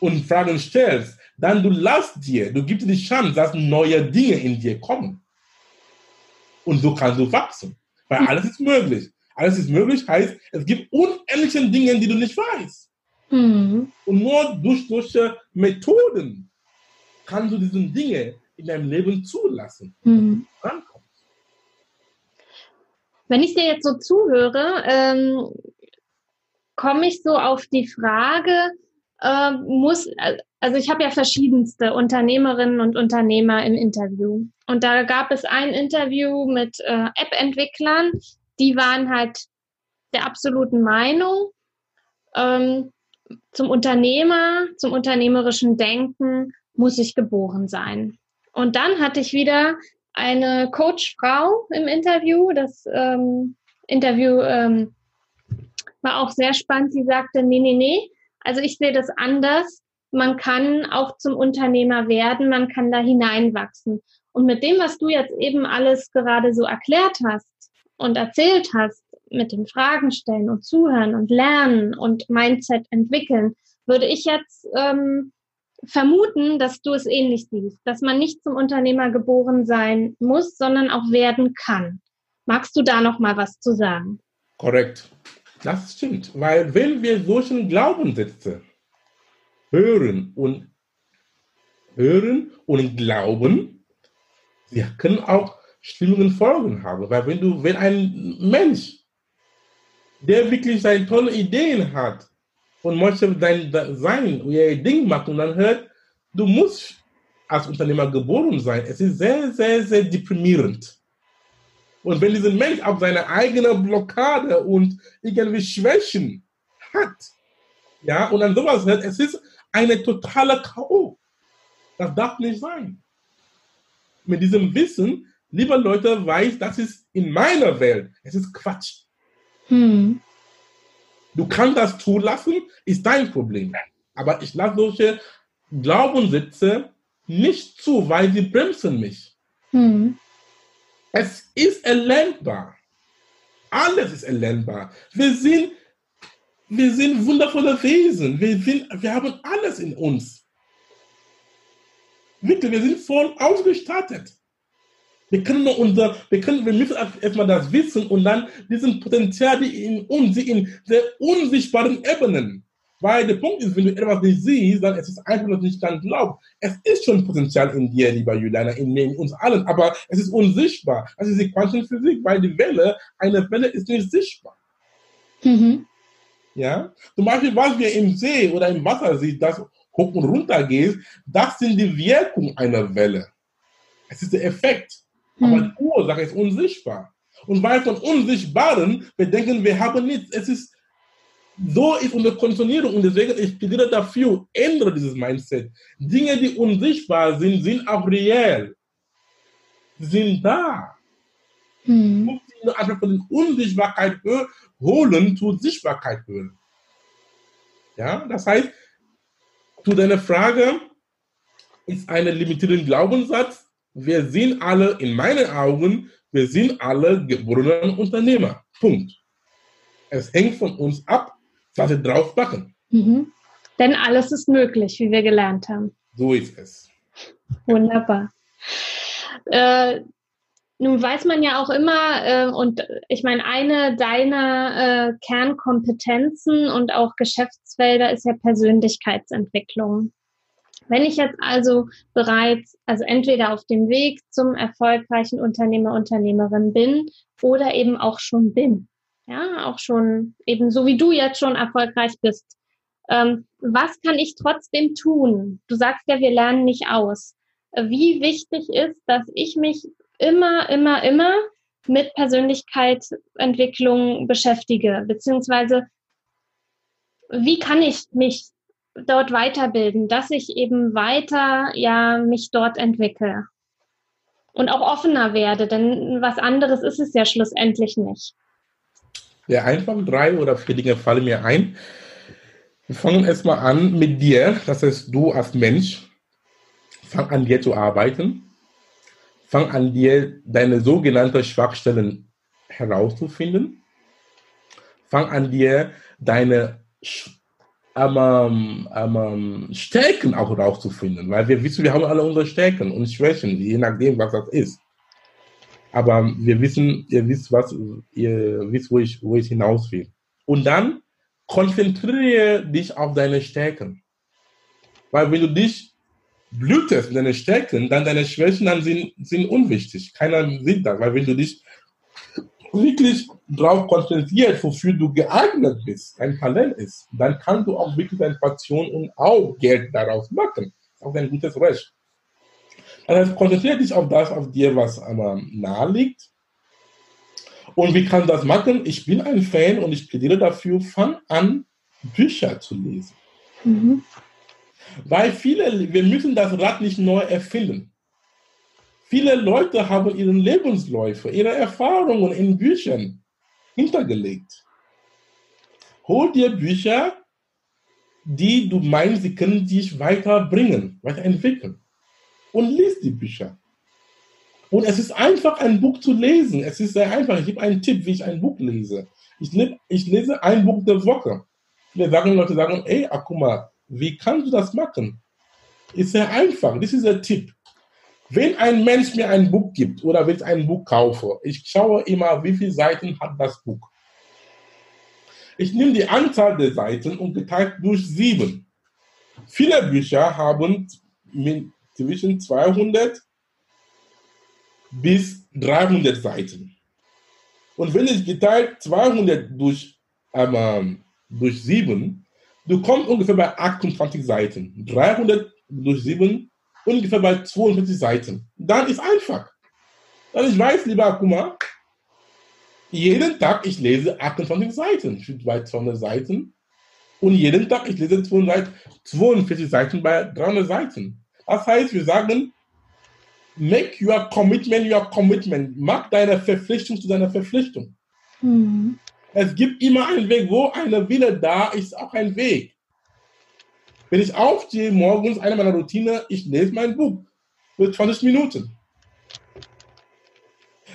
und Fragen stellst, dann du lass dir, du gibst dir die Chance, dass neue Dinge in dir kommen. Und so kannst du wachsen. Weil hm. alles ist möglich. Alles ist möglich heißt, es gibt unendliche Dinge, die du nicht weißt. Mhm. Und nur durch solche Methoden kannst du diese Dinge in deinem Leben zulassen. Mhm. Wenn ich dir jetzt so zuhöre, ähm, komme ich so auf die Frage, äh, muss, also ich habe ja verschiedenste Unternehmerinnen und Unternehmer im Interview. Und da gab es ein Interview mit äh, App-Entwicklern, die waren halt der absoluten Meinung, ähm, zum Unternehmer, zum unternehmerischen Denken muss ich geboren sein. Und dann hatte ich wieder eine Coachfrau im Interview. Das ähm, Interview ähm, war auch sehr spannend. Sie sagte, nee, nee, nee, also ich sehe das anders. Man kann auch zum Unternehmer werden, man kann da hineinwachsen. Und mit dem, was du jetzt eben alles gerade so erklärt hast und erzählt hast, mit den Fragen stellen und zuhören und lernen und Mindset entwickeln, würde ich jetzt ähm, vermuten, dass du es ähnlich siehst, dass man nicht zum Unternehmer geboren sein muss, sondern auch werden kann. Magst du da noch mal was zu sagen? Korrekt. Das stimmt, weil wenn wir solchen Glaubenssätze hören und hören und glauben, sie können auch schlimmen Folgen haben, weil wenn du, wenn ein Mensch, der wirklich seine tolle Ideen hat und möchte sein, sein Ding machen und dann hört, du musst als Unternehmer geboren sein, es ist sehr, sehr, sehr deprimierend. Und wenn dieser Mensch auf seine eigene Blockade und irgendwie Schwächen hat, ja, und dann sowas hört, es ist eine totale K.O. Das darf nicht sein. Mit diesem Wissen, liebe Leute, weiß, das ist in meiner Welt, es ist Quatsch. Hm. Du kannst das zulassen, ist dein Problem. Aber ich lasse solche Glaubenssätze nicht zu, weil sie bremsen mich. Hm. Es ist erlernbar. Alles ist erlernbar. Wir sind, wir sind wundervolle Wesen. Wir, sind, wir haben alles in uns. Wirklich, wir sind voll ausgestattet. Wir können nur unser, wir können, wir müssen erstmal das wissen und dann diesen Potenzial, die in uns, die in sehr unsichtbaren Ebenen weil der Punkt ist, wenn du etwas nicht siehst, dann ist es einfach noch nicht ganz glaubt. Es ist schon Potenzial in dir, lieber Juliana, in mir, in uns allen, aber es ist unsichtbar. Das ist die Quantenphysik, weil die Welle, eine Welle ist nicht sichtbar. Mhm. Ja? Zum Beispiel, was wir im See oder im Wasser sehen, das hoch und runter geht, das sind die Wirkung einer Welle. Es ist der Effekt. Mhm. Aber die Ursache ist unsichtbar. Und weil von Unsichtbaren, wir denken, wir haben nichts. Es ist so ist unsere Konditionierung und deswegen ich plädiere dafür, ändere dieses Mindset. Dinge, die unsichtbar sind, sind auch reell. Sind da. Hm. Du musst einfach von der Unsichtbarkeit holen zur Sichtbarkeit holen. Ja, das heißt, zu deiner Frage ist ein limitierender Glaubenssatz. Wir sind alle, in meinen Augen, wir sind alle geborene Unternehmer. Punkt. Es hängt von uns ab, wir drauf machen. Mhm. Denn alles ist möglich, wie wir gelernt haben. So ist es. Wunderbar. Äh, nun weiß man ja auch immer, äh, und ich meine, eine deiner äh, Kernkompetenzen und auch Geschäftsfelder ist ja Persönlichkeitsentwicklung. Wenn ich jetzt also bereits, also entweder auf dem Weg zum erfolgreichen Unternehmer, Unternehmerin bin oder eben auch schon bin, ja, auch schon eben so wie du jetzt schon erfolgreich bist. Ähm, was kann ich trotzdem tun? Du sagst ja, wir lernen nicht aus. Wie wichtig ist, dass ich mich immer, immer, immer mit Persönlichkeitsentwicklung beschäftige, beziehungsweise wie kann ich mich dort weiterbilden, dass ich eben weiter ja mich dort entwickle und auch offener werde, denn was anderes ist es ja schlussendlich nicht. Ja, einfach drei oder vier Dinge fallen mir ein. Wir fangen erstmal an mit dir, das heißt du als Mensch. Fang an dir zu arbeiten. Fang an dir deine sogenannten Schwachstellen herauszufinden. Fang an dir deine ähm, ähm, Stärken auch herauszufinden, weil wir wissen, wir haben alle unsere Stärken und Schwächen, je nachdem, was das ist. Aber wir wissen, ihr wisst was, ihr wisst, wo ich, wo ich hinaus will. Und dann konzentriere dich auf deine Stärken. Weil wenn du dich blühtest in deine Stärken, dann deine Schwächen dann sind, sind unwichtig. Keiner sieht das. Weil wenn du dich wirklich darauf konzentrierst, wofür du geeignet bist, dein Talent ist, dann kannst du auch wirklich deine Passion und auch Geld daraus machen. Das ist auch ein gutes Recht. Also konzentriere dich auf das, auf dir, was aber nahe liegt. Und wie kann das machen? Ich bin ein Fan und ich plädiere dafür, fang an, Bücher zu lesen. Mhm. Weil viele, wir müssen das Rad nicht neu erfinden. Viele Leute haben ihren Lebensläufe, ihre Erfahrungen in Büchern hintergelegt. hol dir Bücher, die du meinst, sie können dich weiterbringen, weiterentwickeln. Und lies die Bücher. Und es ist einfach, ein Buch zu lesen. Es ist sehr einfach. Ich gebe einen Tipp, wie ich ein Buch lese. Ich, ich lese ein Buch der Woche. Viele sagen, Leute sagen, ey, guck mal, wie kannst du das machen? Ist sehr einfach. Das ist der Tipp. Wenn ein Mensch mir ein Buch gibt oder wenn ich ein Buch kaufe, ich schaue immer, wie viele Seiten hat das Buch. Ich nehme die Anzahl der Seiten und geteilt durch sieben. Viele Bücher haben zwischen 200 bis 300 Seiten. Und wenn ich geteilt 200 durch, ähm, durch 7, du kommst ungefähr bei 28 Seiten. 300 durch 7 ungefähr bei 42 Seiten. Dann ist einfach. Dann ich weiß, lieber Akuma, jeden Tag ich lese 28 Seiten bei 200 Seiten und jeden Tag ich lese 42 Seiten bei 300 Seiten. Das heißt, wir sagen, make your commitment your commitment. Mach deine Verpflichtung zu deiner Verpflichtung. Mhm. Es gibt immer einen Weg, wo eine Wille da ist, auch ein Weg. Wenn ich aufstehe morgens, eine meiner Routine, ich lese mein Buch für 20 Minuten.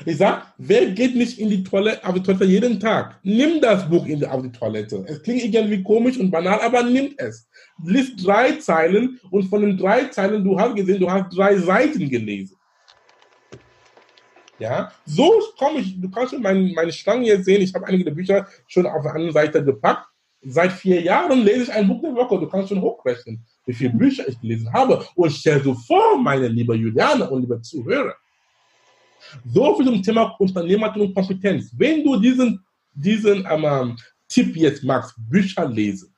Ich sage, wer geht nicht in die Toilette, auf die Toilette jeden Tag? Nimm das Buch in die, auf die Toilette. Es klingt irgendwie komisch und banal, aber nimm es. Lies drei Zeilen und von den drei Zeilen, du hast gesehen, du hast drei Seiten gelesen. Ja, so komme ich, du kannst schon meine, meine Stange hier sehen, ich habe einige der Bücher schon auf der anderen Seite gepackt. Seit vier Jahren lese ich ein Buch der Woche, du kannst schon hochrechnen, wie viele Bücher ich gelesen habe. Und stell dir vor, meine liebe Juliane und liebe Zuhörer, so viel zum Thema Unternehmertum und Kompetenz. Wenn du diesen, diesen ähm, Tipp jetzt magst, Bücher lesen,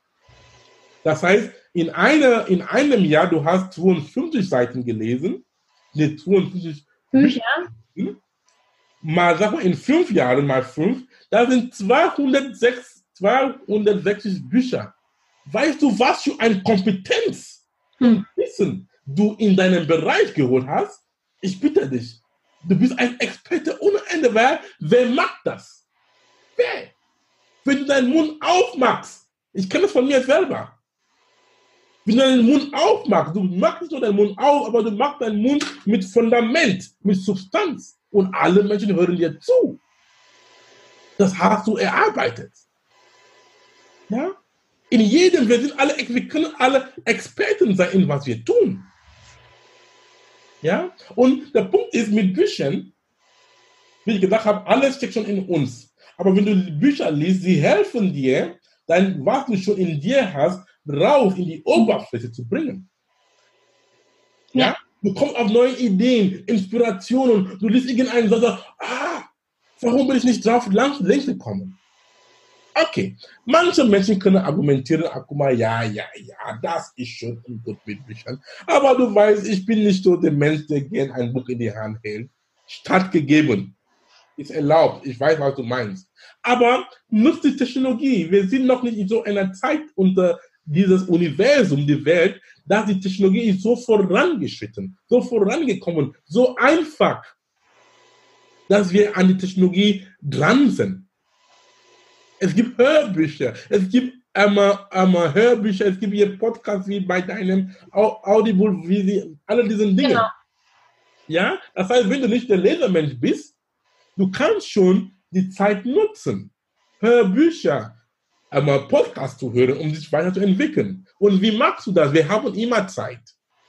das heißt, in, einer, in einem Jahr, du hast 52 Seiten gelesen, ne, 52 Bücher, mal, sag mal, in fünf Jahren mal fünf, da sind 206, 260 Bücher. Weißt du, was für eine Kompetenz hm. Wissen du in deinem Bereich geholt hast? Ich bitte dich, du bist ein Experte ohne Ende. Wer, wer macht das? Wer? Wenn du deinen Mund aufmachst, ich kenne das von mir selber. Wenn du deinen Mund aufmachst, du machst nicht nur deinen Mund auf, aber du machst deinen Mund mit Fundament, mit Substanz und alle Menschen hören dir zu. Das hast du erarbeitet. Ja? In jedem, wir sind alle, wir können alle Experten sein in was wir tun. Ja? Und der Punkt ist mit Büchern, wie ich gesagt habe, alles steckt schon in uns. Aber wenn du Bücher liest, sie helfen dir, dein, was du schon in dir hast, raus in die Oberfläche zu bringen. Ja? ja? Du kommst auf neue Ideen, Inspirationen. Du liest irgendeinen Satz, ah, warum bin ich nicht drauf längst gekommen? Okay, manche Menschen können argumentieren, mal, ja, ja, ja, das ist schon ein gut Büchern. Aber du weißt, ich bin nicht so der Mensch, der gerne ein Buch in die Hand hält. Stattgegeben. Ist erlaubt. Ich weiß, was du meinst. Aber nutzt die Technologie. Wir sind noch nicht in so einer Zeit unter dieses Universum, die Welt, dass die Technologie ist so vorangeschritten, so vorangekommen, so einfach, dass wir an die Technologie dran sind. Es gibt Hörbücher, es gibt einmal, einmal Hörbücher, es gibt hier Podcasts wie bei deinem Audible, wie sie, alle diese Dinge. Genau. Ja, das heißt, wenn du nicht der Lesermensch bist, du kannst schon die Zeit nutzen. Hörbücher, einmal Podcast zu hören, um sich weiterzuentwickeln. Und wie machst du das? Wir haben immer Zeit.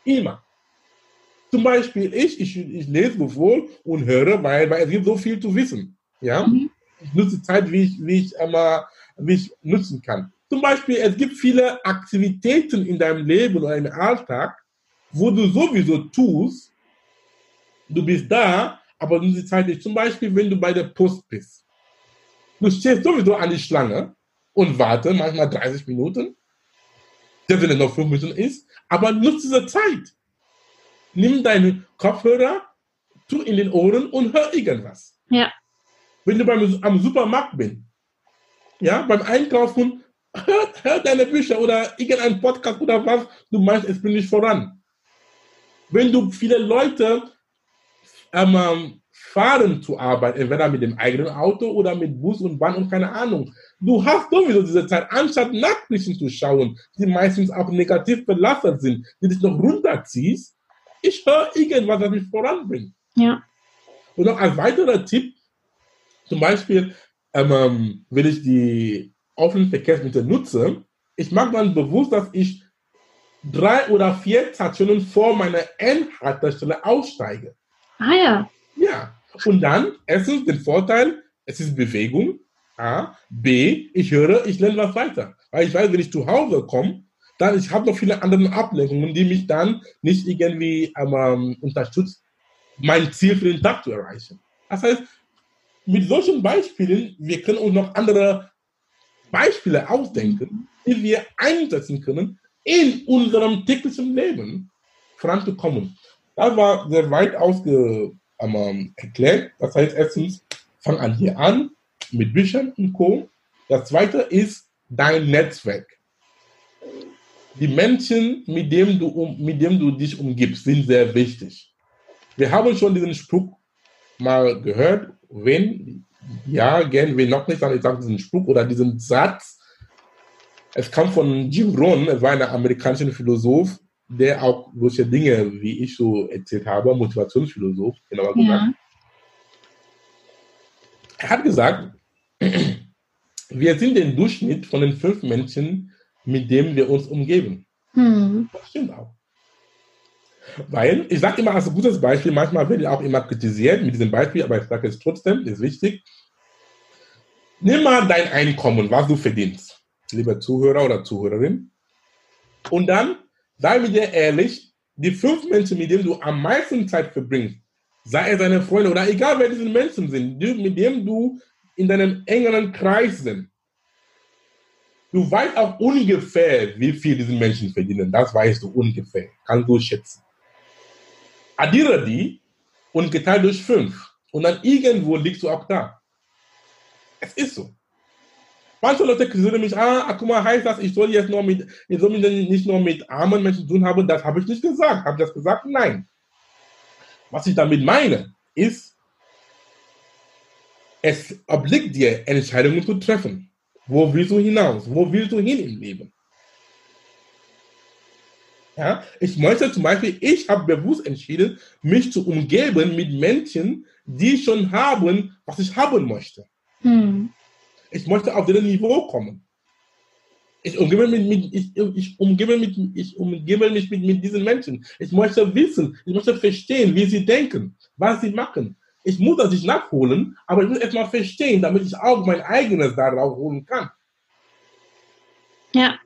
Immer. Zum Beispiel ich, ich, ich lese sowohl und höre, weil, weil es gibt so viel zu wissen. Ja? Mhm. Ich nutze Zeit, wie ich, wie ich einmal, wie ich nutzen kann. Zum Beispiel, es gibt viele Aktivitäten in deinem Leben oder im Alltag, wo du sowieso tust, du bist da, aber du nutzt die Zeit nicht. Zum Beispiel, wenn du bei der Post bist. Du stehst sowieso an die Schlange und warte manchmal 30 Minuten, der wenn es noch 5 Minuten ist, aber nutze diese Zeit. Nimm deine Kopfhörer, tu in den Ohren und hör irgendwas. Ja. Wenn du beim, am Supermarkt bist, ja, beim Einkaufen, hör, hör deine Bücher oder irgendein Podcast oder was, du meinst, es bin nicht voran. Wenn du viele Leute ähm, fahren zur Arbeit, entweder mit dem eigenen Auto oder mit Bus und Bahn und keine Ahnung. Du hast sowieso diese Zeit, anstatt Nachrichten zu schauen, die meistens auch negativ belastet sind, die dich noch runterziehst. Ich höre irgendwas, das mich voranbringt. Ja. Und noch als weiterer Tipp, zum Beispiel, ähm, wenn ich die offenen Verkehrsmittel nutze, ich mache dann bewusst, dass ich drei oder vier Stationen vor meiner Endhaltestelle aussteige. Ah ja. Ja. Und dann, erstens den Vorteil, es ist Bewegung. A. B. Ich höre, ich lerne was weiter. Weil ich weiß, wenn ich zu Hause komme, dann ich habe noch viele andere Ablenkungen, die mich dann nicht irgendwie ähm, unterstützen, mein Ziel für den Tag zu erreichen. Das heißt, mit solchen Beispielen, wir können uns noch andere Beispiele ausdenken, die wir einsetzen können, in unserem täglichen Leben voranzukommen. Das war sehr weit ausge, ähm, erklärt. Das heißt, erstens, fang an hier an mit Büchern und Co. Das zweite ist dein Netzwerk. Die Menschen, mit denen du, mit denen du dich umgibst, sind sehr wichtig. Wir haben schon diesen Spruch mal gehört. Wenn, ja, gern, wenn noch nicht, dann ich sage diesen Spruch oder diesen Satz. Es kam von Jim Rohn, er war ein amerikanischer Philosoph, der auch solche Dinge, wie ich so erzählt habe, Motivationsphilosoph, genauer gesagt. Ja. Er hat gesagt, *clears throat* wir sind der Durchschnitt von den fünf Menschen, mit denen wir uns umgeben. Hm. Das stimmt auch. Weil, ich sage immer als gutes Beispiel, manchmal werde ich auch immer kritisiert mit diesem Beispiel, aber ich sage es trotzdem, ist wichtig. Nimm mal dein Einkommen, was du verdienst, lieber Zuhörer oder Zuhörerin, und dann sei mit dir ehrlich, die fünf Menschen, mit denen du am meisten Zeit verbringst, sei es deine Freunde oder egal wer diese Menschen sind, mit denen du in deinem engeren Kreis sind. Du weißt auch ungefähr, wie viel diese Menschen verdienen. Das weißt du ungefähr. Kannst du schätzen. Addiere die und geteilt durch fünf. Und dann irgendwo liegst du auch da. Es ist so. Manche Leute kritisieren mich, ah, guck mal, heißt das, ich soll jetzt nur mit, ich soll nicht nur mit armen Menschen zu tun haben. Das habe ich nicht gesagt. Habe ich das gesagt? Nein. Was ich damit meine, ist, es obliegt dir, Entscheidungen zu treffen. Wo willst du hinaus? Wo willst du hin im Leben? Ja, ich möchte zum Beispiel, ich habe bewusst entschieden, mich zu umgeben mit Menschen, die schon haben, was ich haben möchte. Hm. Ich möchte auf dieses Niveau kommen. Ich umgebe mich mit, ich, ich umgebe mit, ich umgebe mich mit, mit diesen Menschen. Ich möchte wissen, ich möchte verstehen, wie sie denken, was sie machen. Ich muss das nicht nachholen, aber ich muss erstmal verstehen, damit ich auch mein eigenes darauf holen kann. Ja.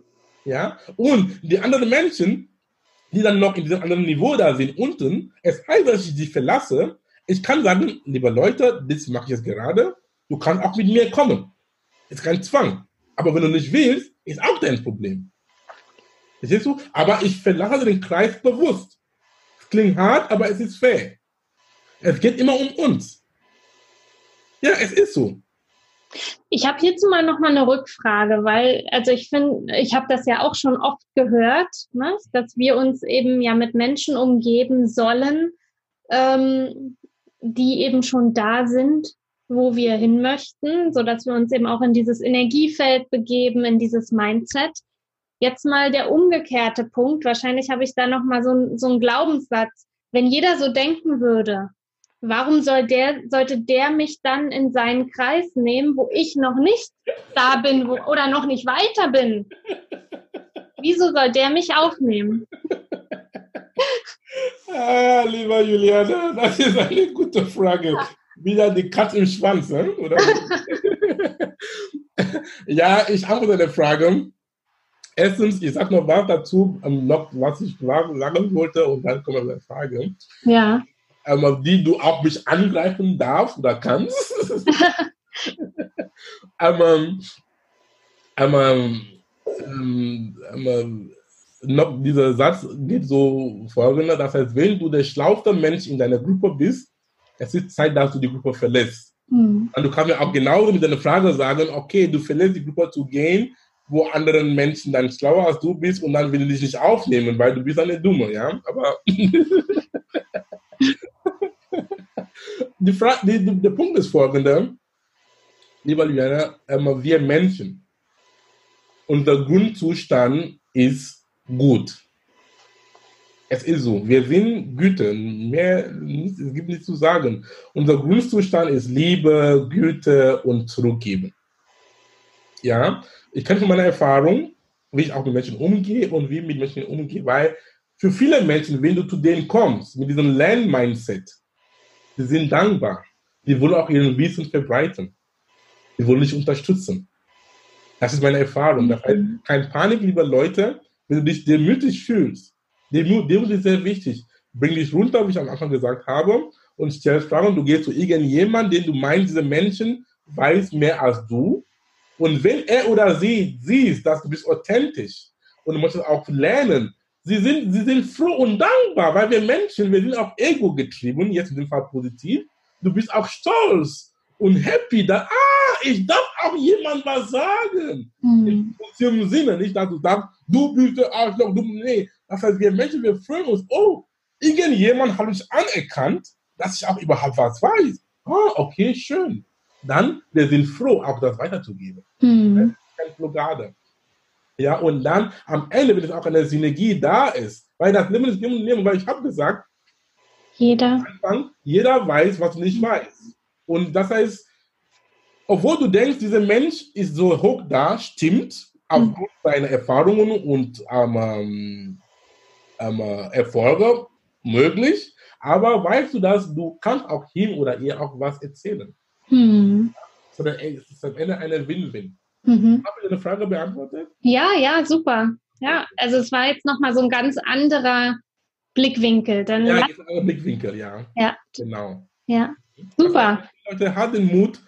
Ja. Und die anderen Menschen, die dann noch in diesem anderen Niveau da sind, unten, es heißt, dass ich sie verlasse. Ich kann sagen, liebe Leute, das mache ich jetzt gerade. Du kannst auch mit mir kommen. Ist kein Zwang. Aber wenn du nicht willst, ist auch dein Problem. Verstehst du? Aber ich verlasse den Kreis bewusst. Es klingt hart, aber es ist fair. Es geht immer um uns. Ja, es ist so. Ich habe hierzu mal noch mal eine Rückfrage, weil also ich finde, ich habe das ja auch schon oft gehört, ne, dass wir uns eben ja mit Menschen umgeben sollen, ähm, die eben schon da sind, wo wir hin möchten, so dass wir uns eben auch in dieses Energiefeld begeben, in dieses Mindset. Jetzt mal der umgekehrte Punkt. Wahrscheinlich habe ich da noch mal so, so einen Glaubenssatz. Wenn jeder so denken würde, warum soll der, sollte der mich dann in seinen Kreis nehmen, wo ich noch nicht da bin wo, oder noch nicht weiter bin? Wieso soll der mich aufnehmen? *laughs* Ah, lieber Juliana, das ist eine gute Frage wieder die Katze im Schwanz, ne? oder? *laughs* ja, ich antworte der Frage. Erstens, ich sage noch was dazu, noch was ich sagen wollte, und dann kommen wir zur Frage. Ja. Ähm, die du auch mich angreifen darfst oder kannst. *laughs* ähm, ähm, dieser Satz geht so folgender, das heißt, wenn du der schlauste Mensch in deiner Gruppe bist, es ist Zeit, dass du die Gruppe verlässt. Mhm. Und du kannst mir auch genauso mit deiner Frage sagen, okay, du verlässt die Gruppe zu gehen, wo andere Menschen dann schlauer als du bist und dann will ich dich nicht aufnehmen, weil du bist eine Dumme, ja. Aber *laughs* die Fra die, die, der Punkt ist folgender, lieber Liana, ähm, wir Menschen, unser Grundzustand ist gut. Es ist so. Wir sind Güte. Mehr, es gibt nichts zu sagen. Unser Grundzustand ist Liebe, Güte und Zurückgeben. Ja, ich kann von meiner Erfahrung, wie ich auch mit Menschen umgehe und wie ich mit Menschen umgehe, weil für viele Menschen, wenn du zu denen kommst, mit diesem Land-Mindset, die sind dankbar. Die wollen auch ihren Wissen verbreiten. Die wollen dich unterstützen. Das ist meine Erfahrung. Das heißt, kein Panik, liebe Leute, wenn du dich demütig fühlst. Demut, Demut ist sehr wichtig. Bring dich runter, wie ich am Anfang gesagt habe, und stell Fragen. Du gehst zu irgendjemandem, den du meinst, dieser Menschen weiß mehr als du. Und wenn er oder sie sieht, dass du bist authentisch und du musst auch lernen, sie sind, sie sind froh und dankbar, weil wir Menschen, wir sind auch ego getrieben, jetzt in dem Fall positiv. Du bist auch stolz und happy, dass, ah, ich darf auch jemand was sagen. Mhm. In positiven Sinne, nicht, dass du sagst, du bist der Arschloch, du, nee. Das heißt, wir Menschen, wir freuen uns, oh, irgendjemand hat mich anerkannt, dass ich auch überhaupt was weiß. Ah, okay, schön. Dann, wir sind froh, auch das weiterzugeben. Mhm. Das ist keine Blockade. Ja, und dann am Ende, wenn es auch eine Synergie da ist, weil das Leben ist Geben und Nehmen, weil ich habe gesagt, jeder. Anfang, jeder weiß, was du nicht weißt. Und das heißt, obwohl du denkst, dieser Mensch ist so hoch da, stimmt, aufgrund mhm. seiner Erfahrungen und ähm, ähm, Erfolge möglich, aber weißt du, dass du kannst auch ihm oder ihr auch was erzählen. Mhm. Sondern es ist am Ende eine Win-Win. Mhm. Habe ich eine Frage beantwortet? Ja, ja, super. Ja, also es war jetzt nochmal so ein ganz anderer Blickwinkel. Dann ja, ein anderer Blickwinkel, ja. Ja. Genau. Ja, super. Also, Leute, hat den Mut,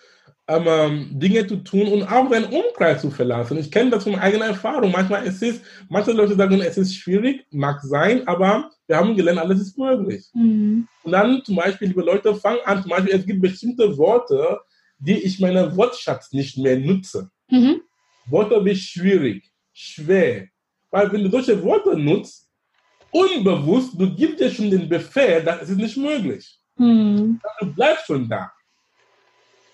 ähm, Dinge zu tun und auch den Umkreis zu verlassen. Ich kenne das von eigener Erfahrung. Manchmal ist es, manche Leute sagen, es ist schwierig, mag sein, aber wir haben gelernt, alles ist möglich. Mhm. Und dann zum Beispiel, liebe Leute, fangen an, zum Beispiel, es gibt bestimmte Worte, die ich meiner Wortschatz nicht mehr nutze. Mhm. Worte wie schwierig, schwer. Weil wenn du solche Worte nutzt, unbewusst, du gibst dir schon den Befehl, dass es ist nicht möglich. Mhm. Du bleibst schon da.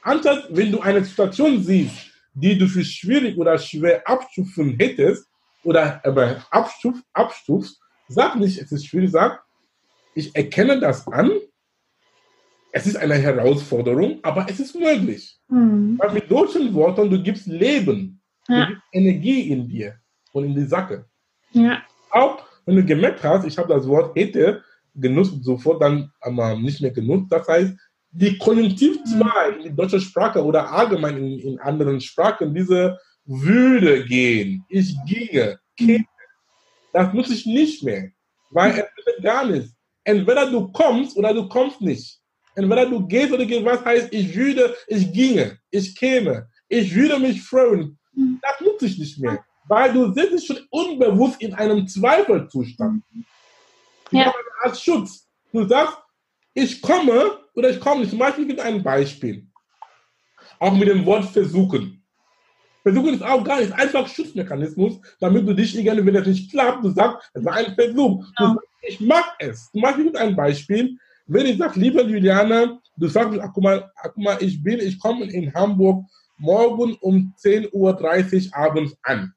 Anstatt, wenn du eine Situation siehst, die du für schwierig oder schwer abstufen hättest, oder aber abstuf, abstufst, sag nicht, es ist schwierig, sag, ich erkenne das an, es ist eine Herausforderung, aber es ist möglich. Mhm. Weil mit solchen Worten, du gibst Leben, ja. du gibst Energie in dir und in die Sache. Ja. Auch wenn du gemerkt hast, ich habe das Wort hätte genutzt, sofort dann aber nicht mehr genutzt. Das heißt, die Konjunktiv 2 mhm. in deutscher Sprache oder allgemein in, in, anderen Sprachen, diese würde gehen, ich ginge, käme, das nutze ich nicht mehr, weil es wird gar nichts. Entweder du kommst oder du kommst nicht. Entweder du gehst oder gehst, was heißt, ich würde, ich ginge, ich käme, ich würde mich freuen. Mhm. Das nutze ich nicht mehr, weil du sitzt schon unbewusst in einem Zweifelzustand. Ja. Als Schutz. Du sagst, ich komme oder ich komme nicht. Zum Beispiel gibt es ein Beispiel. Auch mit dem Wort versuchen. Versuchen ist auch gar nicht, einfach Schutzmechanismus, damit du dich irgendwie, wenn das nicht klappt, du sagst, es war ein Versuch. Ja. Sagst, ich mag es. Zum Beispiel gibt es ein Beispiel, wenn ich sage, liebe Juliane, du sagst, ach, guck mal, ach, guck mal, ich bin, ich komme in Hamburg morgen um 10.30 Uhr abends an.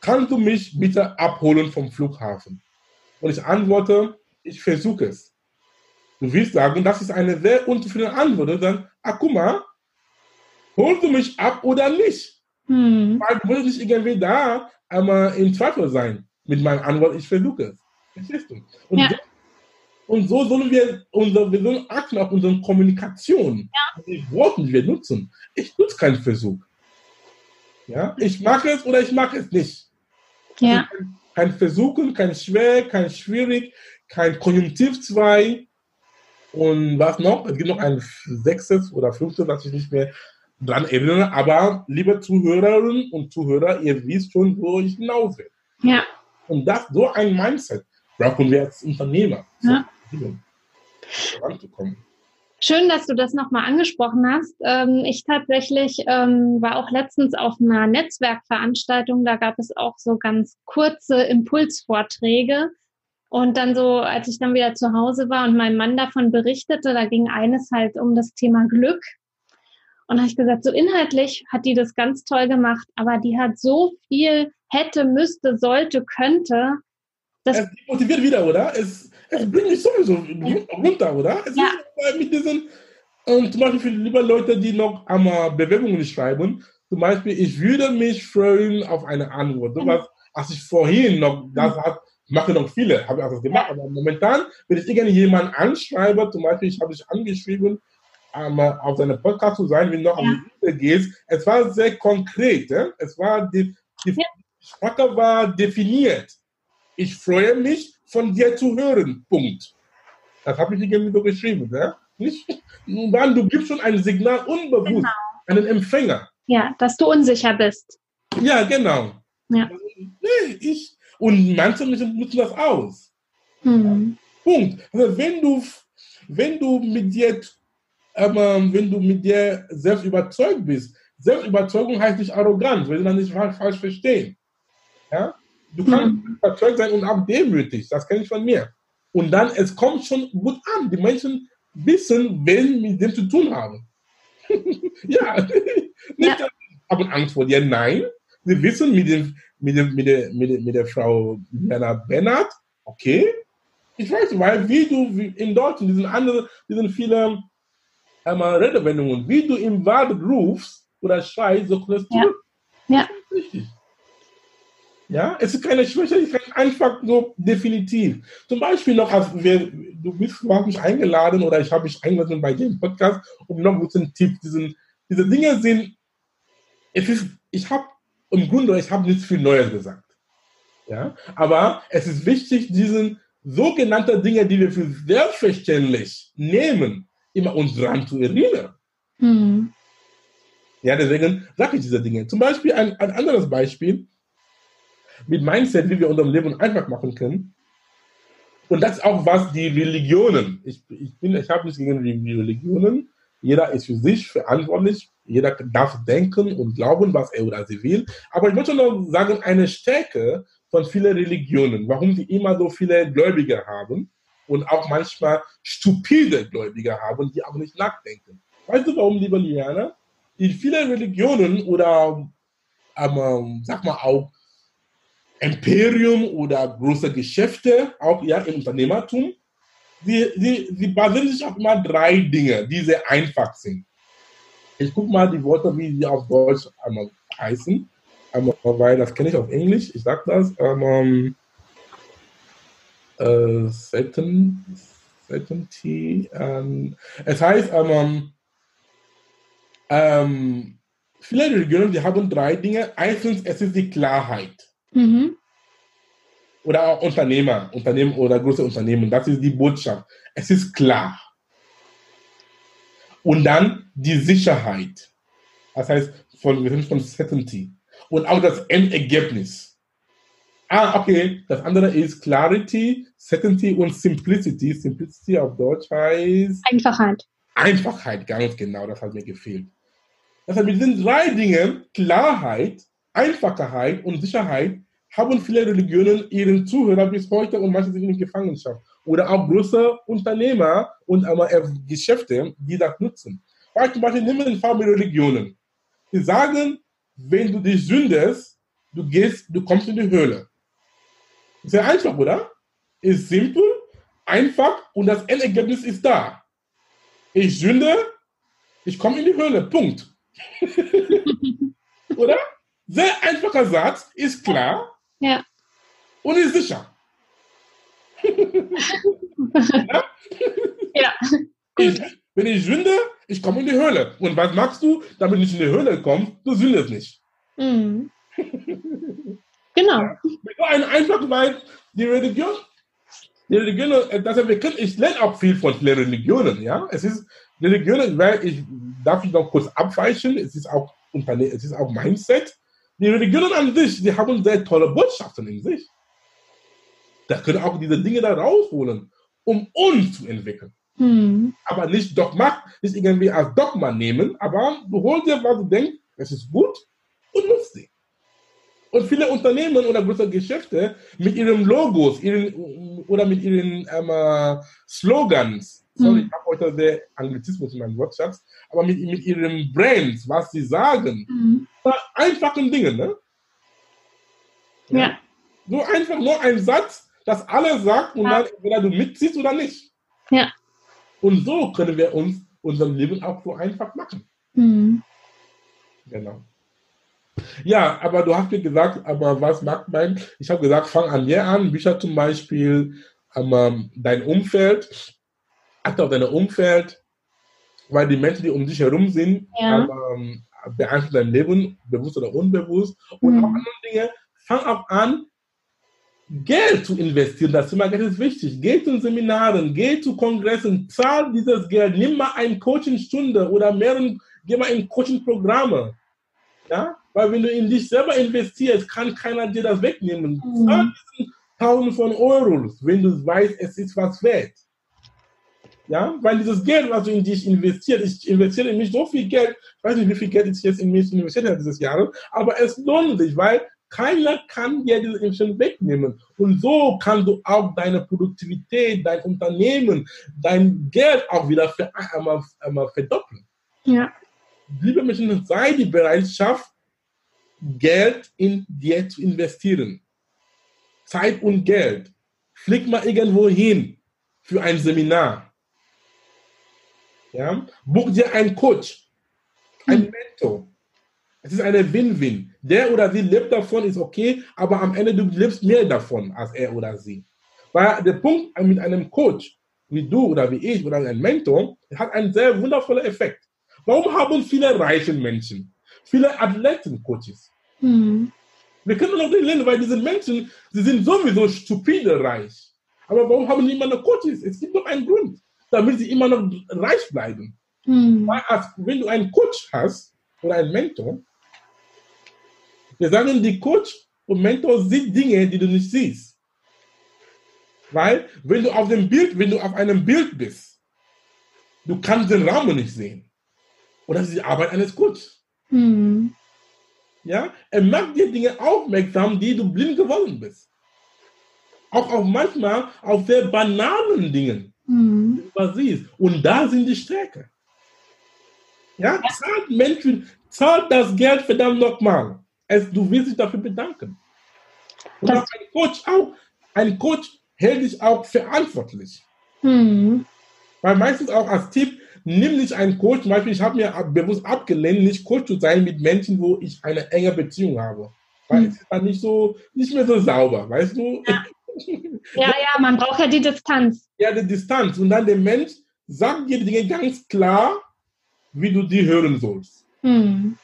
Kannst du mich bitte abholen vom Flughafen? Und ich antworte, ich versuche es. Du willst sagen, das ist eine sehr unzufriedene Antwort. Und dann, ach guck mal, holst du mich ab oder nicht? Hm. Weil du musst nicht irgendwie da einmal im Zweifel sein mit meiner Antwort, ich versuche es. Verstehst du? Und ja. Und so sollen wir, unser, wir sollen achten auf unsere Kommunikation, ja. die Worte, die wir nutzen. Ich nutze keinen Versuch. Ja? Ich mache es oder ich mache es nicht. Ja. Also kein, kein Versuchen, kein schwer, kein schwierig, kein Konjunktiv 2. Und was noch? Es gibt noch ein sechstes oder fünftes, was ich nicht mehr dran erinnere. Aber liebe Zuhörerinnen und Zuhörer, ihr wisst schon, wo ich hinaus will. Ja. Und das, so ein Mindset brauchen wir als Unternehmer. Ja voranzukommen. Schön, dass du das nochmal angesprochen hast. Ähm, ich tatsächlich ähm, war auch letztens auf einer Netzwerkveranstaltung. Da gab es auch so ganz kurze Impulsvorträge. Und dann so, als ich dann wieder zu Hause war und mein Mann davon berichtete, da ging eines halt um das Thema Glück. Und habe ich gesagt, so inhaltlich hat die das ganz toll gemacht, aber die hat so viel hätte, müsste, sollte, könnte. Das motiviert wieder, oder? Es, es bringt mich sowieso runter, oder? Es ja. ist mit diesen, und zum Beispiel für liebe Leute, die noch einmal Bewerbungen schreiben, zum Beispiel, ich würde mich freuen auf eine Antwort. So was, als ich vorhin noch das hat, mache noch viele, habe ich auch das gemacht, aber momentan, wenn ich irgendjemanden anschreibe, zum Beispiel, ich habe dich angeschrieben, um, auf seinem Podcast zu sein, wenn du noch ja. an die gehst, es war sehr konkret, eh? es war, die, die ja. Sprache war definiert. Ich freue mich, von dir zu hören, Punkt. Das habe ich irgendwie so geschrieben, ja? Nicht? Du gibst schon ein Signal unbewusst genau. an den Empfänger. Ja, dass du unsicher bist. Ja, genau. Ja. Nee, ich, und manche nutzen das aus. Mhm. Punkt. Also wenn du, wenn du mit dir, ähm, wenn du mit dir selbst überzeugt bist, Selbstüberzeugung heißt nicht arrogant, wenn Sie das nicht falsch verstehen. Ja? Du kannst mhm. überzeugt sein und auch demütig, das kenne ich von mir. Und dann, es kommt schon gut an. Die Menschen wissen, wen mit dem zu tun haben. *laughs* ja, *laughs* nicht ja. haben Angst vor dir, nein. Sie wissen mit, dem, mit, dem, mit, der, mit, der, mit der Frau Jana Bernhard, okay, ich weiß, weil wie du wie in Deutschland, diesen anderen, diesen viele ähm, Redewendungen, wie du im Wald rufst oder schreist, so kriegst du. Ja. ja. Richtig. Ja, es ist keine Schwäche, es ist einfach so definitiv. Zum Beispiel noch, als wir, du bist, du hast mich eingeladen oder ich habe mich eingeladen bei dem Podcast, um noch ein bisschen Tipp, diesen, diese Dinge sind, es ist, ich habe im Grunde, ich habe nichts viel Neues gesagt. Ja, aber es ist wichtig, diesen sogenannten Dinge, die wir für selbstverständlich nehmen, immer uns daran zu erinnern. Mhm. Ja, deswegen sage ich diese Dinge. Zum Beispiel ein, ein anderes Beispiel mit Mindset, wie wir unser Leben einfach machen können. Und das ist auch was die Religionen, ich, ich, bin, ich habe nichts gegen die Religionen, jeder ist für sich verantwortlich, jeder darf denken und glauben, was er oder sie will. Aber ich möchte noch sagen, eine Stärke von vielen Religionen, warum sie immer so viele Gläubige haben und auch manchmal stupide Gläubige haben, die auch nicht nachdenken. Weißt du warum, liebe Liana? In vielen Religionen oder, ähm, sag mal auch, Imperium oder große Geschäfte, auch ja im Unternehmertum, sie, sie, sie basieren sich auf immer drei Dinge, die sehr einfach sind. Ich gucke mal die Worte, wie sie auf Deutsch einmal heißen, einmal, weil das kenne ich auf Englisch. Ich sage das. Ähm, äh, certainty. Ähm, es heißt, ähm, ähm, viele Religionen, die haben drei Dinge. Es ist die Klarheit. Mhm. Oder auch Unternehmer, Unternehmen oder große Unternehmen. Das ist die Botschaft. Es ist klar. Und dann die Sicherheit. Das heißt, von, wir sind von Certainty. Und auch das Endergebnis. Ah, okay. Das andere ist Clarity, Certainty und Simplicity. Simplicity auf Deutsch heißt. Einfachheit. Einfachheit, ganz genau. Das hat mir gefehlt. Das heißt, mit diesen drei Dingen, Klarheit, Einfachheit und Sicherheit, haben viele Religionen ihren Zuhörer bis heute und manche sind in Gefangenschaft. Oder auch große Unternehmer und Geschäfte, die das nutzen. Weil zum Beispiel nehmen wir den Fall mit Religionen. Die sagen, wenn du dich sündest, du gehst, du kommst in die Höhle. Sehr einfach, oder? Ist simpel, einfach und das Endergebnis ist da. Ich sünde, ich komme in die Höhle. Punkt. *laughs* oder? Sehr einfacher Satz, ist klar. Ja. Und ist sicher. ja? *laughs* ja. Ich, wenn ich sünde, ich komme in die Höhle. Und was machst du, damit ich in die Höhle komme? Du sündest nicht. Mhm. genau. Ja. Ein einfach, weil die Religion, die Religion, äh, das wir können, ich lerne auch viel von den Religionen, ja. Es ist, Religionen, weil ich, darf ich noch kurz abweichen, es ist auch, es ist auch Mindset. Die Religionen an sich, die haben sehr tolle Botschaften in sich. Da können auch diese Dinge da rausholen, um uns zu entwickeln. Hm. Aber nicht Dogma, nicht irgendwie als Dogma nehmen, aber du holst dir, was du denkst, es ist gut und nutzt sie. Und viele Unternehmen oder große Geschäfte mit ihren Logos ihren, oder mit ihren ähm, Slogans, sorry, mhm. ich habe heute sehr Anglizismus in meinem Wortschatz, aber mit, mit ihren Brands, was sie sagen, mhm. einfachen Dingen, ne? Ja. ja. So einfach nur ein Satz, das alle sagt und ja. dann entweder du mitziehst oder nicht. Ja. Und so können wir uns unser Leben auch so einfach machen. Mhm. Genau. Ja, aber du hast mir gesagt, aber was macht man? Ich habe gesagt, fang an dir an. Bücher zum Beispiel, ähm, dein Umfeld, achte auf dein Umfeld, weil die Menschen, die um dich herum sind, ja. ähm, beeinflussen dein Leben, bewusst oder unbewusst. Und mhm. auch andere Dinge, fang auch an, Geld zu investieren. Das Thema Geld ist wichtig. Geh zu Seminaren, geh zu Kongressen, zahl dieses Geld, nimm mal eine Coachingstunde oder mehrere, geh mal in Coachingprogramme. Ja? Weil wenn du in dich selber investierst, kann keiner dir das wegnehmen. Mhm. Zahl Tausend von Euros, wenn du weißt, es ist was wert. Ja, weil dieses Geld, was du in dich investiert, ich investiere in mich so viel Geld, ich weiß nicht, wie viel Geld ich jetzt in mich investiert habe dieses Jahr, aber es lohnt sich, weil keiner kann dir diese Information wegnehmen. Und so kannst du auch deine Produktivität, dein Unternehmen, dein Geld auch wieder einmal, einmal verdoppeln. Ja. Liebe Menschen, sei die Bereitschaft, Geld in dir zu investieren. Zeit und Geld. Flieg mal irgendwo hin für ein Seminar. Ja? Buch dir einen Coach, einen hm. Mentor. Es ist eine Win-Win. Der oder sie lebt davon, ist okay, aber am Ende du lebst mehr davon als er oder sie. Weil der Punkt mit einem Coach, wie du oder wie ich oder ein Mentor, hat einen sehr wundervollen Effekt. Warum haben viele reiche Menschen, viele Athleten-Coaches? Hm. Wir können noch nicht lernen, weil diese Menschen, sie sind sowieso stupide reich. Aber warum haben noch Coaches? Es gibt doch einen Grund, damit sie immer noch reich bleiben. Hm. Als, wenn du einen Coach hast oder einen Mentor, wir sagen, die Coach und Mentor sieht Dinge, die du nicht siehst. Weil, wenn du auf dem Bild, wenn du auf einem Bild bist, du kannst den Rahmen nicht sehen. Und das ist die Arbeit eines Coaches. Hm. Ja, er macht dir Dinge aufmerksam, die du blind geworden bist. Auch auf manchmal auf sehr banalen Dingen, hm. die du siehst. Und da sind die Stärke. Ja, zahlt Menschen, zahlt das Geld verdammt nochmal. Du willst dich dafür bedanken. Und das ein Coach auch, ein Coach hält dich auch verantwortlich. Hm. Weil meistens auch als Tipp, nimm nicht einen Coach, zum Beispiel, ich habe mir bewusst abgelehnt, nicht Coach zu sein mit Menschen, wo ich eine enge Beziehung habe. Weil hm. es ist dann nicht so, nicht mehr so sauber, weißt du? Ja. Ja, ja, man braucht ja die Distanz. Ja, die Distanz. Und dann der Mensch sagt dir die Dinge ganz klar, wie du die hören sollst. Hm.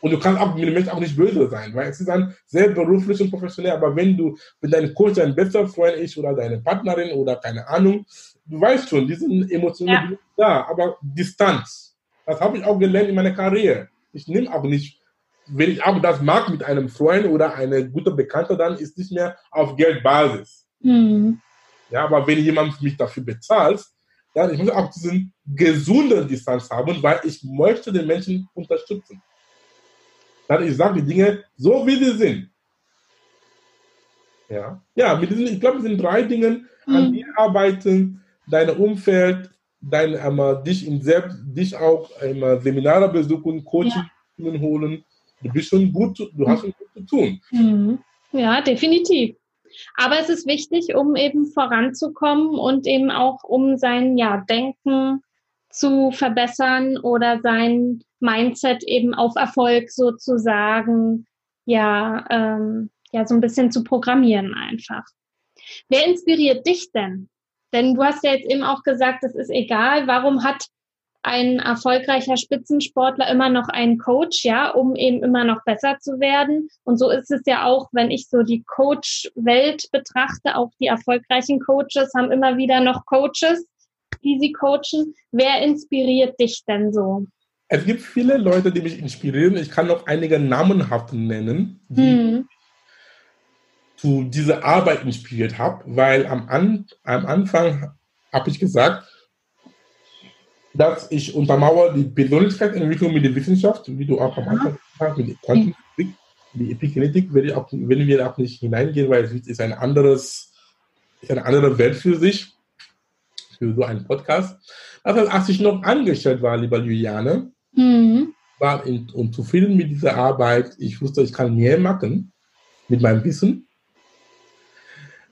Und du kannst auch mit dem Menschen auch nicht böse sein, weil es ist dann sehr beruflich und professionell. Aber wenn du, wenn dein Coach dein bester Freund ist oder deine Partnerin oder keine Ahnung, du weißt schon, die sind emotional ja. da, aber Distanz. Das habe ich auch gelernt in meiner Karriere. Ich nehme auch nicht, wenn ich auch das mag mit einem Freund oder einer guten Bekannte, dann ist nicht mehr auf Geldbasis. Mhm. Ja, aber wenn jemand mich dafür bezahlt, dann ich muss auch diesen gesunden Distanz haben, weil ich möchte den Menschen unterstützen. Dann ich sage die Dinge so, wie sie sind. Ja, ja mit diesen, ich glaube, es sind drei Dingen, mhm. an die arbeiten, dein Umfeld, dein, ähm, dich, in selbst, dich auch ähm, Seminare besuchen, Coaching ja. holen. Du bist schon gut, du hast schon gut zu tun. Mhm. Ja, definitiv. Aber es ist wichtig, um eben voranzukommen und eben auch um sein ja, Denken zu verbessern oder sein Mindset eben auf Erfolg sozusagen ja, ähm, ja so ein bisschen zu programmieren einfach. Wer inspiriert dich denn? Denn du hast ja jetzt eben auch gesagt, es ist egal, warum hat ein erfolgreicher Spitzensportler immer noch einen Coach, ja, um eben immer noch besser zu werden. Und so ist es ja auch, wenn ich so die Coach-Welt betrachte, auch die erfolgreichen Coaches haben immer wieder noch Coaches, die sie coachen. Wer inspiriert dich denn so? Es gibt viele Leute, die mich inspirieren. Ich kann noch einige namenhaft nennen, die hm. zu dieser Arbeit inspiriert habe, weil am, An am Anfang habe ich gesagt, dass ich untermauere die Persönlichkeitsentwicklung mit der Wissenschaft, wie du auch am Anfang gesagt hast, mit der Quantenphysik. Die Epigenetik ich auch, werden wir auch nicht hineingehen, weil es ist ein anderes, ist eine andere Welt für sich, für so einen Podcast. Also als ich noch angestellt war, lieber Juliane, mhm. war in, und zufrieden mit dieser Arbeit, ich wusste, ich kann mehr machen mit meinem Wissen.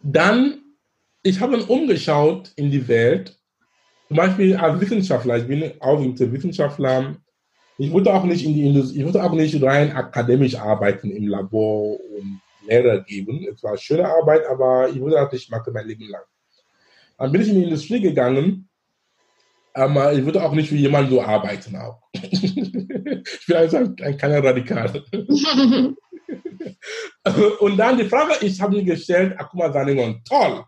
Dann, ich habe dann umgeschaut in die Welt, zum Beispiel als Wissenschaftler, ich bin auch Wissenschaftler, ich wollte auch nicht in die Industrie, ich wollte auch nicht rein akademisch arbeiten im Labor und Lehrer geben. Es war schöne Arbeit, aber ich wollte auch nicht machen mein Leben lang. Dann bin ich in die Industrie gegangen, aber ich würde auch nicht wie jemand so arbeiten auch. *laughs* ich bin also ein, ein kleiner Radikal. *laughs* und dann die Frage, ich habe mir gestellt, Akuma Saningon, toll.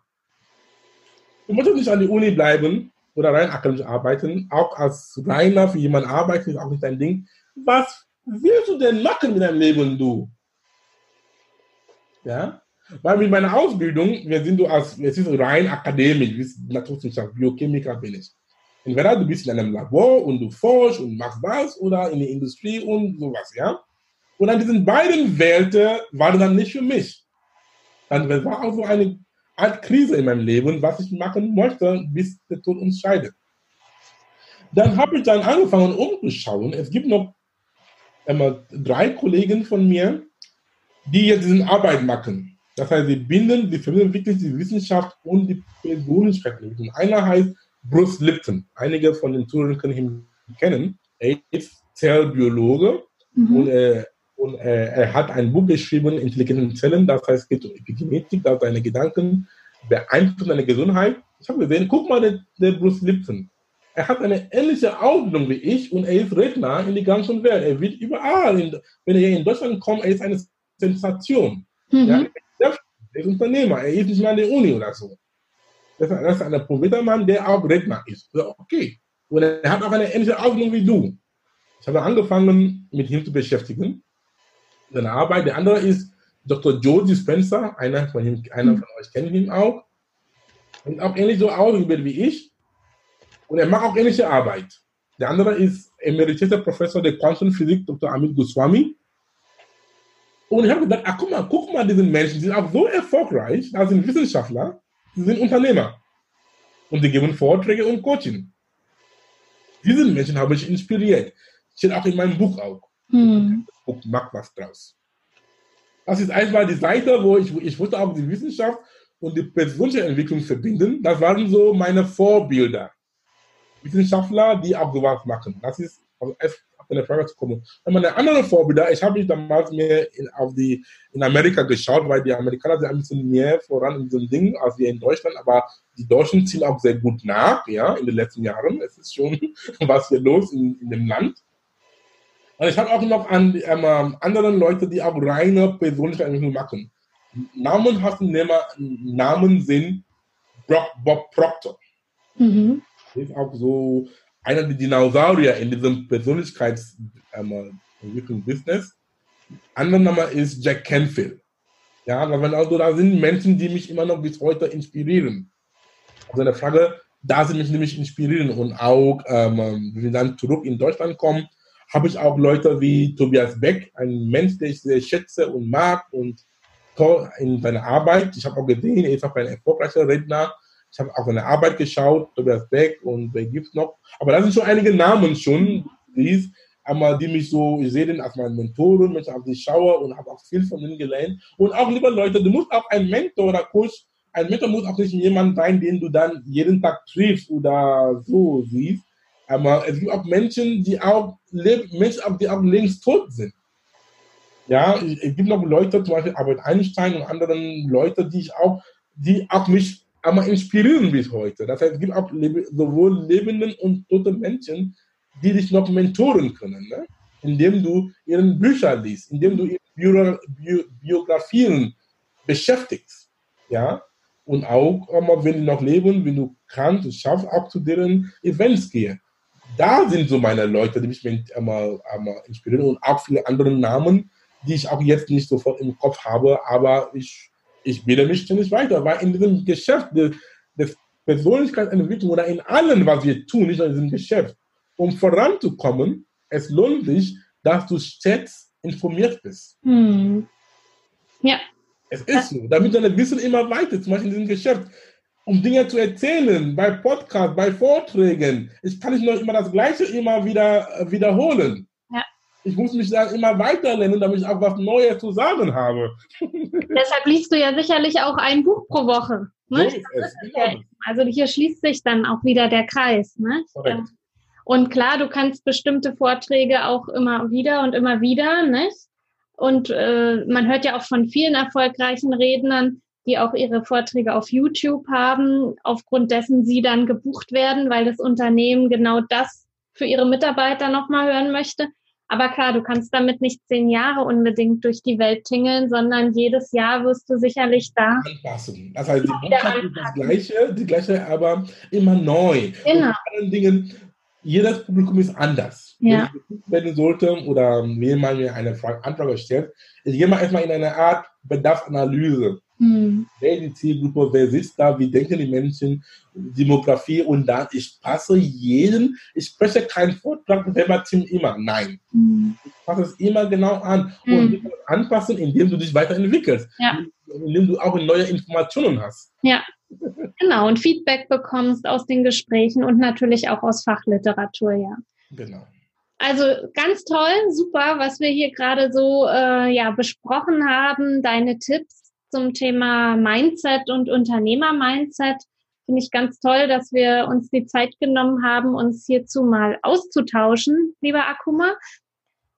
Du musst nicht an die Uni bleiben, oder rein akademisch arbeiten, auch als reiner für jemanden arbeiten, ist auch nicht dein Ding. Was willst du denn machen mit deinem Leben, du? Ja? Weil mit meiner Ausbildung, wir sind du als, es ist rein akademisch, wie Naturwissenschaft, Biochemiker bin ich. Entweder du bist in einem Labor und du forschst und machst was oder in der Industrie und sowas, ja. Und an diesen beiden Welten waren dann nicht für mich. Dann war auch so eine Art Krise in meinem Leben, was ich machen möchte, bis der Tod uns scheidet. Dann habe ich dann angefangen umzuschauen. Es gibt noch immer drei Kollegen von mir, die jetzt diese Arbeit machen. Das heißt, sie binden, sie verbinden wirklich die Wissenschaft und die Persönlichkeit. Einer heißt Bruce Lipton. Einige von den Zuhörern können ihn kennen. Er ist Zellbiologe mhm. und äh, und äh, er hat ein Buch geschrieben, Intelligente Zellen, das heißt, es geht um Epigenetik, dass seine Gedanken beeinflussen deine Gesundheit. Ich habe gesehen, guck mal, der, der Bruce Lipton. Er hat eine ähnliche Ausbildung wie ich und er ist Redner in die ganze Welt. Er wird überall, in, wenn er hier in Deutschland kommt, er ist eine Sensation. Mhm. Ja, er ist Unternehmer, er ist nicht mehr an der Uni oder so. Das ist ein prominenter Mann, der auch Redner ist. Okay. Und er hat auch eine ähnliche Ausbildung wie du. Ich habe angefangen, mit ihm zu beschäftigen seine Arbeit. Der andere ist Dr. Joe Dispenza, einer von, ihm, einer von euch kennt ihn auch. Und auch ähnlich so aus wie ich. Und er macht auch ähnliche Arbeit. Der andere ist emeritierter Professor der Quantenphysik, Dr. Amit Goswami. Und ich habe gedacht, ach guck mal, guck mal, diese Menschen, die sind auch so erfolgreich, da sind Wissenschaftler, die sind Unternehmer. Und die geben Vorträge und Coaching. Diese Menschen habe ich inspiriert. Steht auch in meinem Buch auch. Hm und mach was draus. Das ist einmal die Seite, wo ich, ich wollte auch die Wissenschaft und die persönliche Entwicklung verbinden. Das waren so meine Vorbilder. Wissenschaftler, die auch sowas machen. Das ist, also auf eine Frage zu kommen. Und meine anderen Vorbilder, ich habe mich damals mehr in, auf die, in Amerika geschaut, weil die Amerikaner sind ein bisschen mehr voran in diesem Ding als wir in Deutschland, aber die Deutschen ziehen auch sehr gut nach, ja, in den letzten Jahren. Es ist schon *laughs* was hier los in, in dem Land. Und ich habe auch noch an ähm, anderen Leute, die auch reine persönliche Entwicklung machen. Namen hast Namen sind Bob Proctor. Mhm. Ist auch so einer der Dinosaurier in diesem Persönlichkeitsentwicklung-Business. Ähm, Anderer Name ist Jack Canfield. Ja, also da sind Menschen, die mich immer noch bis heute inspirieren. Also eine Frage, da sie mich nämlich inspirieren und auch, ähm, wenn wir dann zurück in Deutschland kommen, habe ich auch Leute wie Tobias Beck, ein Mensch, den ich sehr schätze und mag und toll in seiner Arbeit. Ich habe auch gesehen, er ist auch ein erfolgreicher Redner. Ich habe auch seine Arbeit geschaut, Tobias Beck und wer gibt es noch. Aber das sind schon einige Namen schon, die, aber die mich so, ich sehe den als meinen Mentoren, ich auf die schaue und habe auch viel von denen gelernt. Und auch, liebe Leute, du musst auch ein Mentor oder Coach, ein Mentor muss auch nicht jemand sein, den du dann jeden Tag triffst oder so siehst, aber es gibt auch Menschen, die auch Menschen, die auch längst tot sind. Ja, es gibt noch Leute, zum Beispiel Albert Einstein und andere Leute, die ich auch, die auch mich einmal inspirieren bis heute. Das heißt, es gibt auch sowohl lebenden und tote Menschen, die dich noch mentoren können, ne? indem du ihren Bücher liest, indem du ihre Bio Biografien beschäftigst. Ja, und auch, wenn die noch leben, wenn du kannst, schaffst, auch zu deren Events gehen da sind so meine Leute, die mich immer, immer inspirieren und auch viele andere Namen, die ich auch jetzt nicht sofort im Kopf habe, aber ich, ich bilde mich ständig weiter, weil in diesem Geschäft des, des Persönlichkeitsentwicklung oder in allem, was wir tun, nicht nur in diesem Geschäft, um voranzukommen, es lohnt sich, dass du stets informiert bist. Hm. Ja. Es ist so, damit dein Wissen immer weiter, zum Beispiel in diesem Geschäft, um Dinge zu erzählen, bei Podcasts, bei Vorträgen. Ich kann nicht nur immer das Gleiche immer wieder äh, wiederholen. Ja. Ich muss mich dann immer weiterlernen, damit ich auch was Neues zu sagen habe. *laughs* Deshalb liest du ja sicherlich auch ein Buch pro Woche. Ne? So Ja, genau. Also hier schließt sich dann auch wieder der Kreis. Ne? Korrekt. Und klar, du kannst bestimmte Vorträge auch immer wieder und immer wieder, nicht? Und äh, man hört ja auch von vielen erfolgreichen Rednern, die auch ihre Vorträge auf YouTube haben, aufgrund dessen sie dann gebucht werden, weil das Unternehmen genau das für ihre Mitarbeiter nochmal hören möchte. Aber klar, du kannst damit nicht zehn Jahre unbedingt durch die Welt tingeln, sondern jedes Jahr wirst du sicherlich da. Anpassen. Das heißt, die Botschaft ist das. Gleiche, die gleiche, aber immer neu. Genau. Und vor allen Dingen, jedes Publikum ist anders. Ja. Wenn ich werden sollte oder mir mal mir eine Frage, Anfrage stellt, ich gehe mal erstmal in eine Art Bedarfsanalyse. Hm. Wer ist die Zielgruppe, wer sitzt da, wie denken die Menschen, Demografie und dann, ich passe jeden, ich spreche keinen Vortrag verbatim immer, nein. Hm. Ich passe es immer genau an Mhm. und du anpassen, indem du dich weiterentwickelst, Ja. indem du auch neue Informationen hast. Ja, genau. Und Feedback bekommst aus den Gesprächen und natürlich auch aus Fachliteratur, ja. Genau. Also ganz toll, super, was wir hier gerade so äh, ja besprochen haben. Deine Tipps zum Thema Mindset und Unternehmer-Mindset finde ich ganz toll, dass wir uns die Zeit genommen haben, uns hierzu mal auszutauschen, lieber Akuma.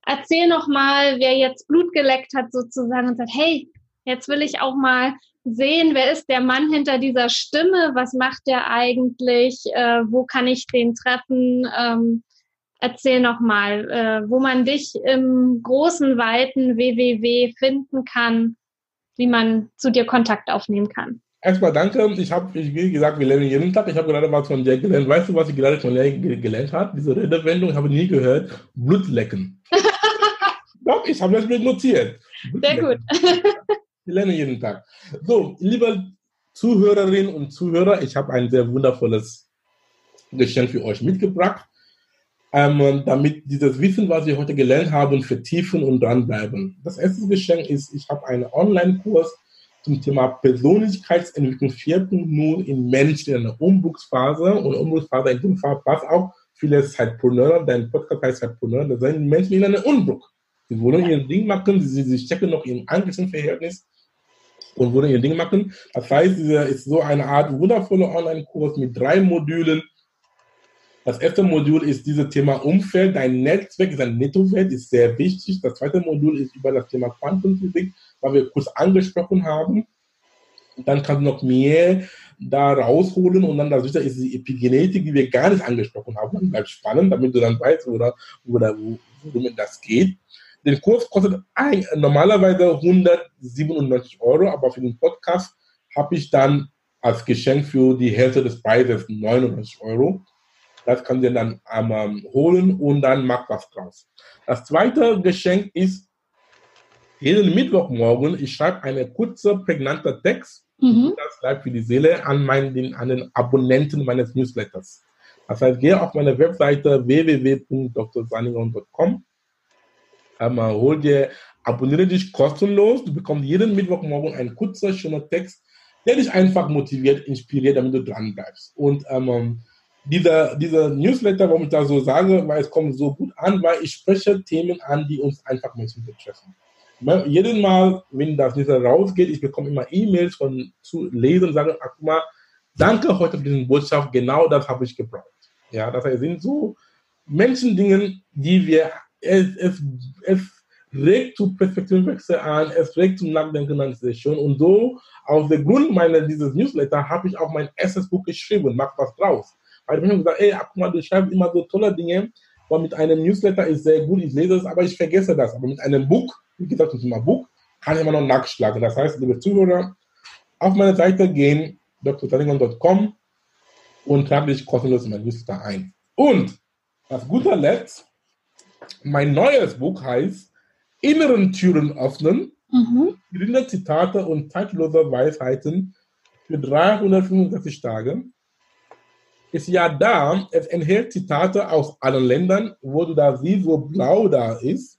Erzähl noch mal, wer jetzt Blut geleckt hat sozusagen und sagt, hey, jetzt will ich auch mal sehen, wer ist der Mann hinter dieser Stimme, was macht der eigentlich, äh, wo kann ich den treffen? Ähm, erzähl noch mal, äh, wo man dich im großen, weiten www finden kann, wie man zu dir Kontakt aufnehmen kann. Erstmal danke. Ich habe, wie gesagt, wir lernen jeden Tag. Ich habe gerade was von dir gelernt. Weißt du, was ich gerade von dir ge- gelernt habe? Diese Redewendung habe ich nie gehört. Blutlecken. *laughs* Doch, ich habe das mit notiert. Sehr gut. *laughs* Wir lernen jeden Tag. So, liebe Zuhörerinnen und Zuhörer, ich habe ein sehr wundervolles Geschenk für euch mitgebracht, ähm, damit dieses Wissen, was wir heute gelernt haben, vertiefen und dranbleiben. Das erste Geschenk ist, ich habe einen Online-Kurs zum Thema Persönlichkeitsentwicklung 4.0 in Menschen in einer Umbruchsphase und Umbruchsphase in dem Fall passt auch viele Zeitpreneur, dein Podcast heißt Zeitpreneur, das sind Menschen in einem Umbruch. Sie wollen ihr Ding machen, sie, sie stecken noch im Angestelltenverhältnis und wollen ihr Ding machen. Das heißt, dieser ist so eine Art wundervoller Online-Kurs mit drei Modulen. Das erste Modul ist dieses Thema Umfeld. Dein Netzwerk, dein Nettowert ist sehr wichtig. Das zweite Modul ist über das Thema Quantenphysik, was wir kurz angesprochen haben. Dann kannst du noch mehr da rausholen und dann das dritte ist die Epigenetik, die wir gar nicht angesprochen haben. Dann bleibt spannend, damit du dann weißt, oder, oder worum das geht. Den Kurs kostet ein, normalerweise 197 Euro, aber für den Podcast habe ich dann als Geschenk für die Hälfte des Preises 99 Euro. Das könnt ihr dann ähm, holen und dann macht was draus. Das zweite Geschenk ist, jeden Mittwochmorgen, ich schreibe einen kurzen, prägnanten Text, Mhm. das bleibt für die Seele, an, meinen, den, an den Abonnenten meines Newsletters. Das heißt, gehe auf meine Webseite www.drsaningon.com, ähm, hol dir, abonniere dich kostenlos, du bekommst jeden Mittwochmorgen einen kurzen, schöner Text, der dich einfach motiviert, inspiriert, damit du dran bleibst. Und ähm, dieser, dieser Newsletter, warum ich das so sage, weil es kommt so gut an, weil ich spreche Themen an, die uns einfach Menschen betreffen. Ne, Jedes Mal, wenn das Newsletter rausgeht, ich bekomme immer E-Mails von zu lesen und sagen, ach guck mal, danke heute für diese Botschaft, genau das habe ich gebraucht. Ja, das heißt, sind so Menschendinge, die wir, es, es, es regt zu Perspektivenwechsel an, es regt zum Nachdenken an diese schon und so, aus dem Grund meiner dieses Newsletter habe ich auch mein erstes Buch geschrieben, mach was draus. Weil ich habe gesagt, ey, guck mal, du schreibst immer so tolle Dinge, aber mit einem Newsletter ist sehr gut, ich lese es, aber ich vergesse das. Aber mit einem Buch, wie gesagt, zum Thema Buch, kann ich immer noch nachschlagen. Das heißt, liebe Zuhörer, auf meine Seite gehen, drsalingon.com und trage dich kostenlos in mein Newsletter ein. Und das guter Letzt, mein neues Buch heißt Inneren Türen öffnen, Mhm. Zitate und zeitlose Weisheiten für 365 Tage. Ist ja da, es enthält Zitate aus allen Ländern, wo du da siehst, wo blau da ist.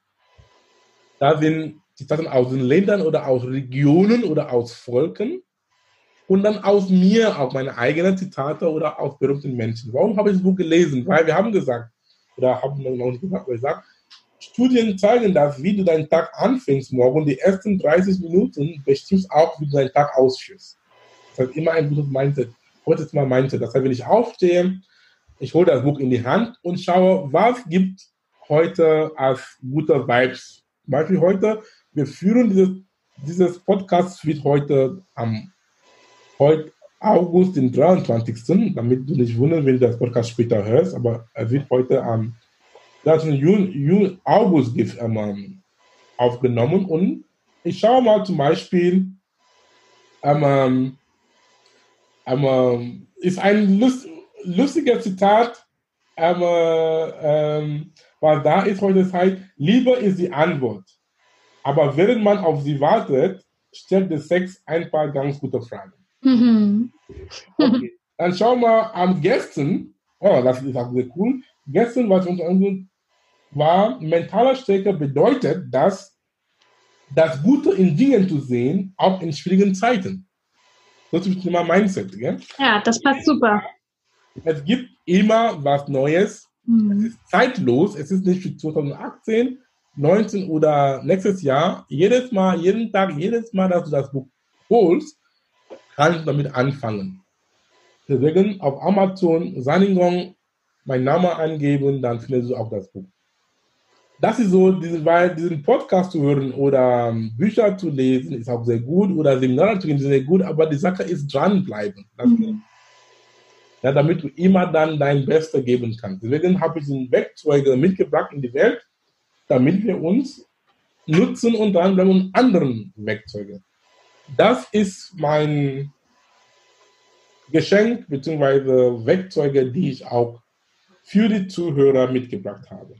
Da sind Zitaten aus den Ländern oder aus Regionen oder aus Volken und dann aus mir, auch meine eigenen Zitate oder aus berühmten Menschen. Warum habe ich das Buch gelesen? Weil wir haben gesagt, oder haben noch nicht gesagt, aber gesagt, Studien zeigen, dass wie du deinen Tag anfängst morgen, die ersten 30 Minuten bestimmst auch, wie du deinen Tag ausführst. Das heißt, immer ein gutes Mindset. Heute mal Mindset. Das heißt, wenn ich aufstehe, ich hole das Buch in die Hand und schaue, was gibt heute als gute Vibes. Zum Beispiel heute, wir führen dieses, dieses Podcast wird heute am heute August, den 23. Damit du nicht wundern, wenn du das Podcast später hörst, aber er wird heute am 13. Juni, Juni, August ähm, aufgenommen und ich schaue mal zum Beispiel, ähm, ähm, ist ein lust, lustiger Zitat, ähm, ähm, weil da ist heute Zeit, Liebe ist die Antwort. Aber während man auf sie wartet, stellt der Sex ein paar ganz gute Fragen. Mhm. Okay. Dann schauen wir am gestern, oh, das ist auch sehr cool. Gestern was uns war, mentale Stärke bedeutet, dass das Gute in Dingen zu sehen, auch in schwierigen Zeiten. Das ist immer Mindset. Gell? Ja, das passt super. Es gibt immer was Neues. Mhm. Es ist zeitlos. Es ist nicht für 2018, 19 oder nächstes Jahr. Jedes Mal, jeden Tag, jedes Mal, dass du das Buch holst, kannst du damit anfangen. Deswegen auf Amazon Saningong mein Name angeben, dann findest du auch das Buch. Das ist so, weil diesen Podcast zu hören oder ähm, Bücher zu lesen, ist auch sehr gut oder Seminare zu gehen, ist sehr gut, aber die Sache ist dranbleiben. Mhm. Ja, damit du immer dann dein Bestes geben kannst. Deswegen habe ich diesen Werkzeuge mitgebracht in die Welt, damit wir uns nutzen und dranbleiben und anderen Werkzeuge das ist mein Geschenk bzw. Werkzeuge, die ich auch für die Zuhörer mitgebracht habe.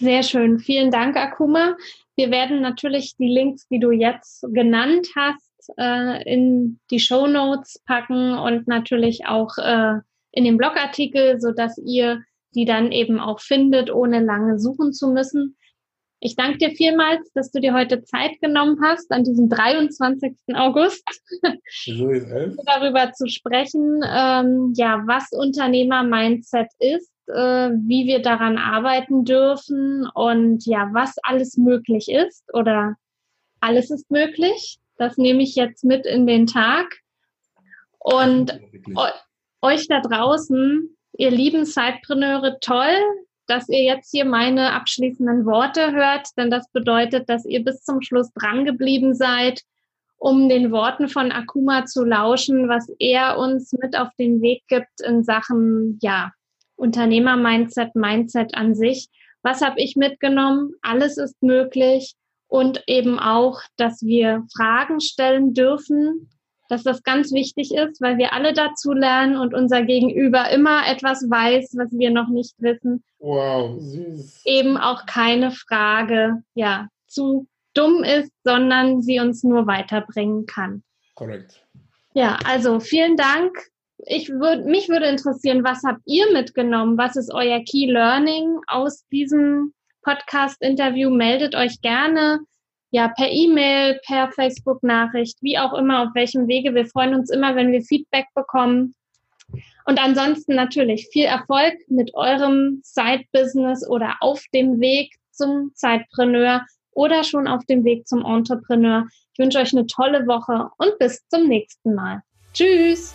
Sehr schön. Vielen Dank, Akuma. Wir werden natürlich die Links, die du jetzt genannt hast, äh, in die Show Notes packen und natürlich auch äh, in den Blogartikel, sodass ihr die dann eben auch findet, ohne lange suchen zu müssen. Ich danke dir vielmals, dass du dir heute Zeit genommen hast, an diesem 23. August so *laughs* darüber zu sprechen, ähm, ja, was Unternehmer-Mindset ist, äh, wie wir daran arbeiten dürfen und ja, was alles möglich ist oder alles ist möglich. Das nehme ich jetzt mit in den Tag. Und euch da draußen, ihr lieben Zeitpreneure, toll, dass ihr jetzt hier meine abschließenden Worte hört, denn das bedeutet, dass ihr bis zum Schluss dran geblieben seid, um den Worten von Akuma zu lauschen, was er uns mit auf den Weg gibt in Sachen, ja, Unternehmer-Mindset, Mindset an sich. Was habe ich mitgenommen? Alles ist möglich und eben auch, dass wir Fragen stellen dürfen, dass das ganz wichtig ist, weil wir alle dazu lernen und unser Gegenüber immer etwas weiß, was wir noch nicht wissen. Wow, süß. Eben auch keine Frage, ja, zu dumm ist, sondern sie uns nur weiterbringen kann. Korrekt. Ja, also vielen Dank. Ich würde, mich würde interessieren, was habt ihr mitgenommen? Was ist euer Key Learning aus diesem Podcast-Interview? Meldet euch gerne ja, per E-Mail, per Facebook-Nachricht, wie auch immer, auf welchem Wege. Wir freuen uns immer, wenn wir Feedback bekommen. Und ansonsten natürlich viel Erfolg mit eurem Side-Business oder auf dem Weg zum Zeitpreneur oder schon auf dem Weg zum Entrepreneur. Ich wünsche euch eine tolle Woche und bis zum nächsten Mal. Tschüss.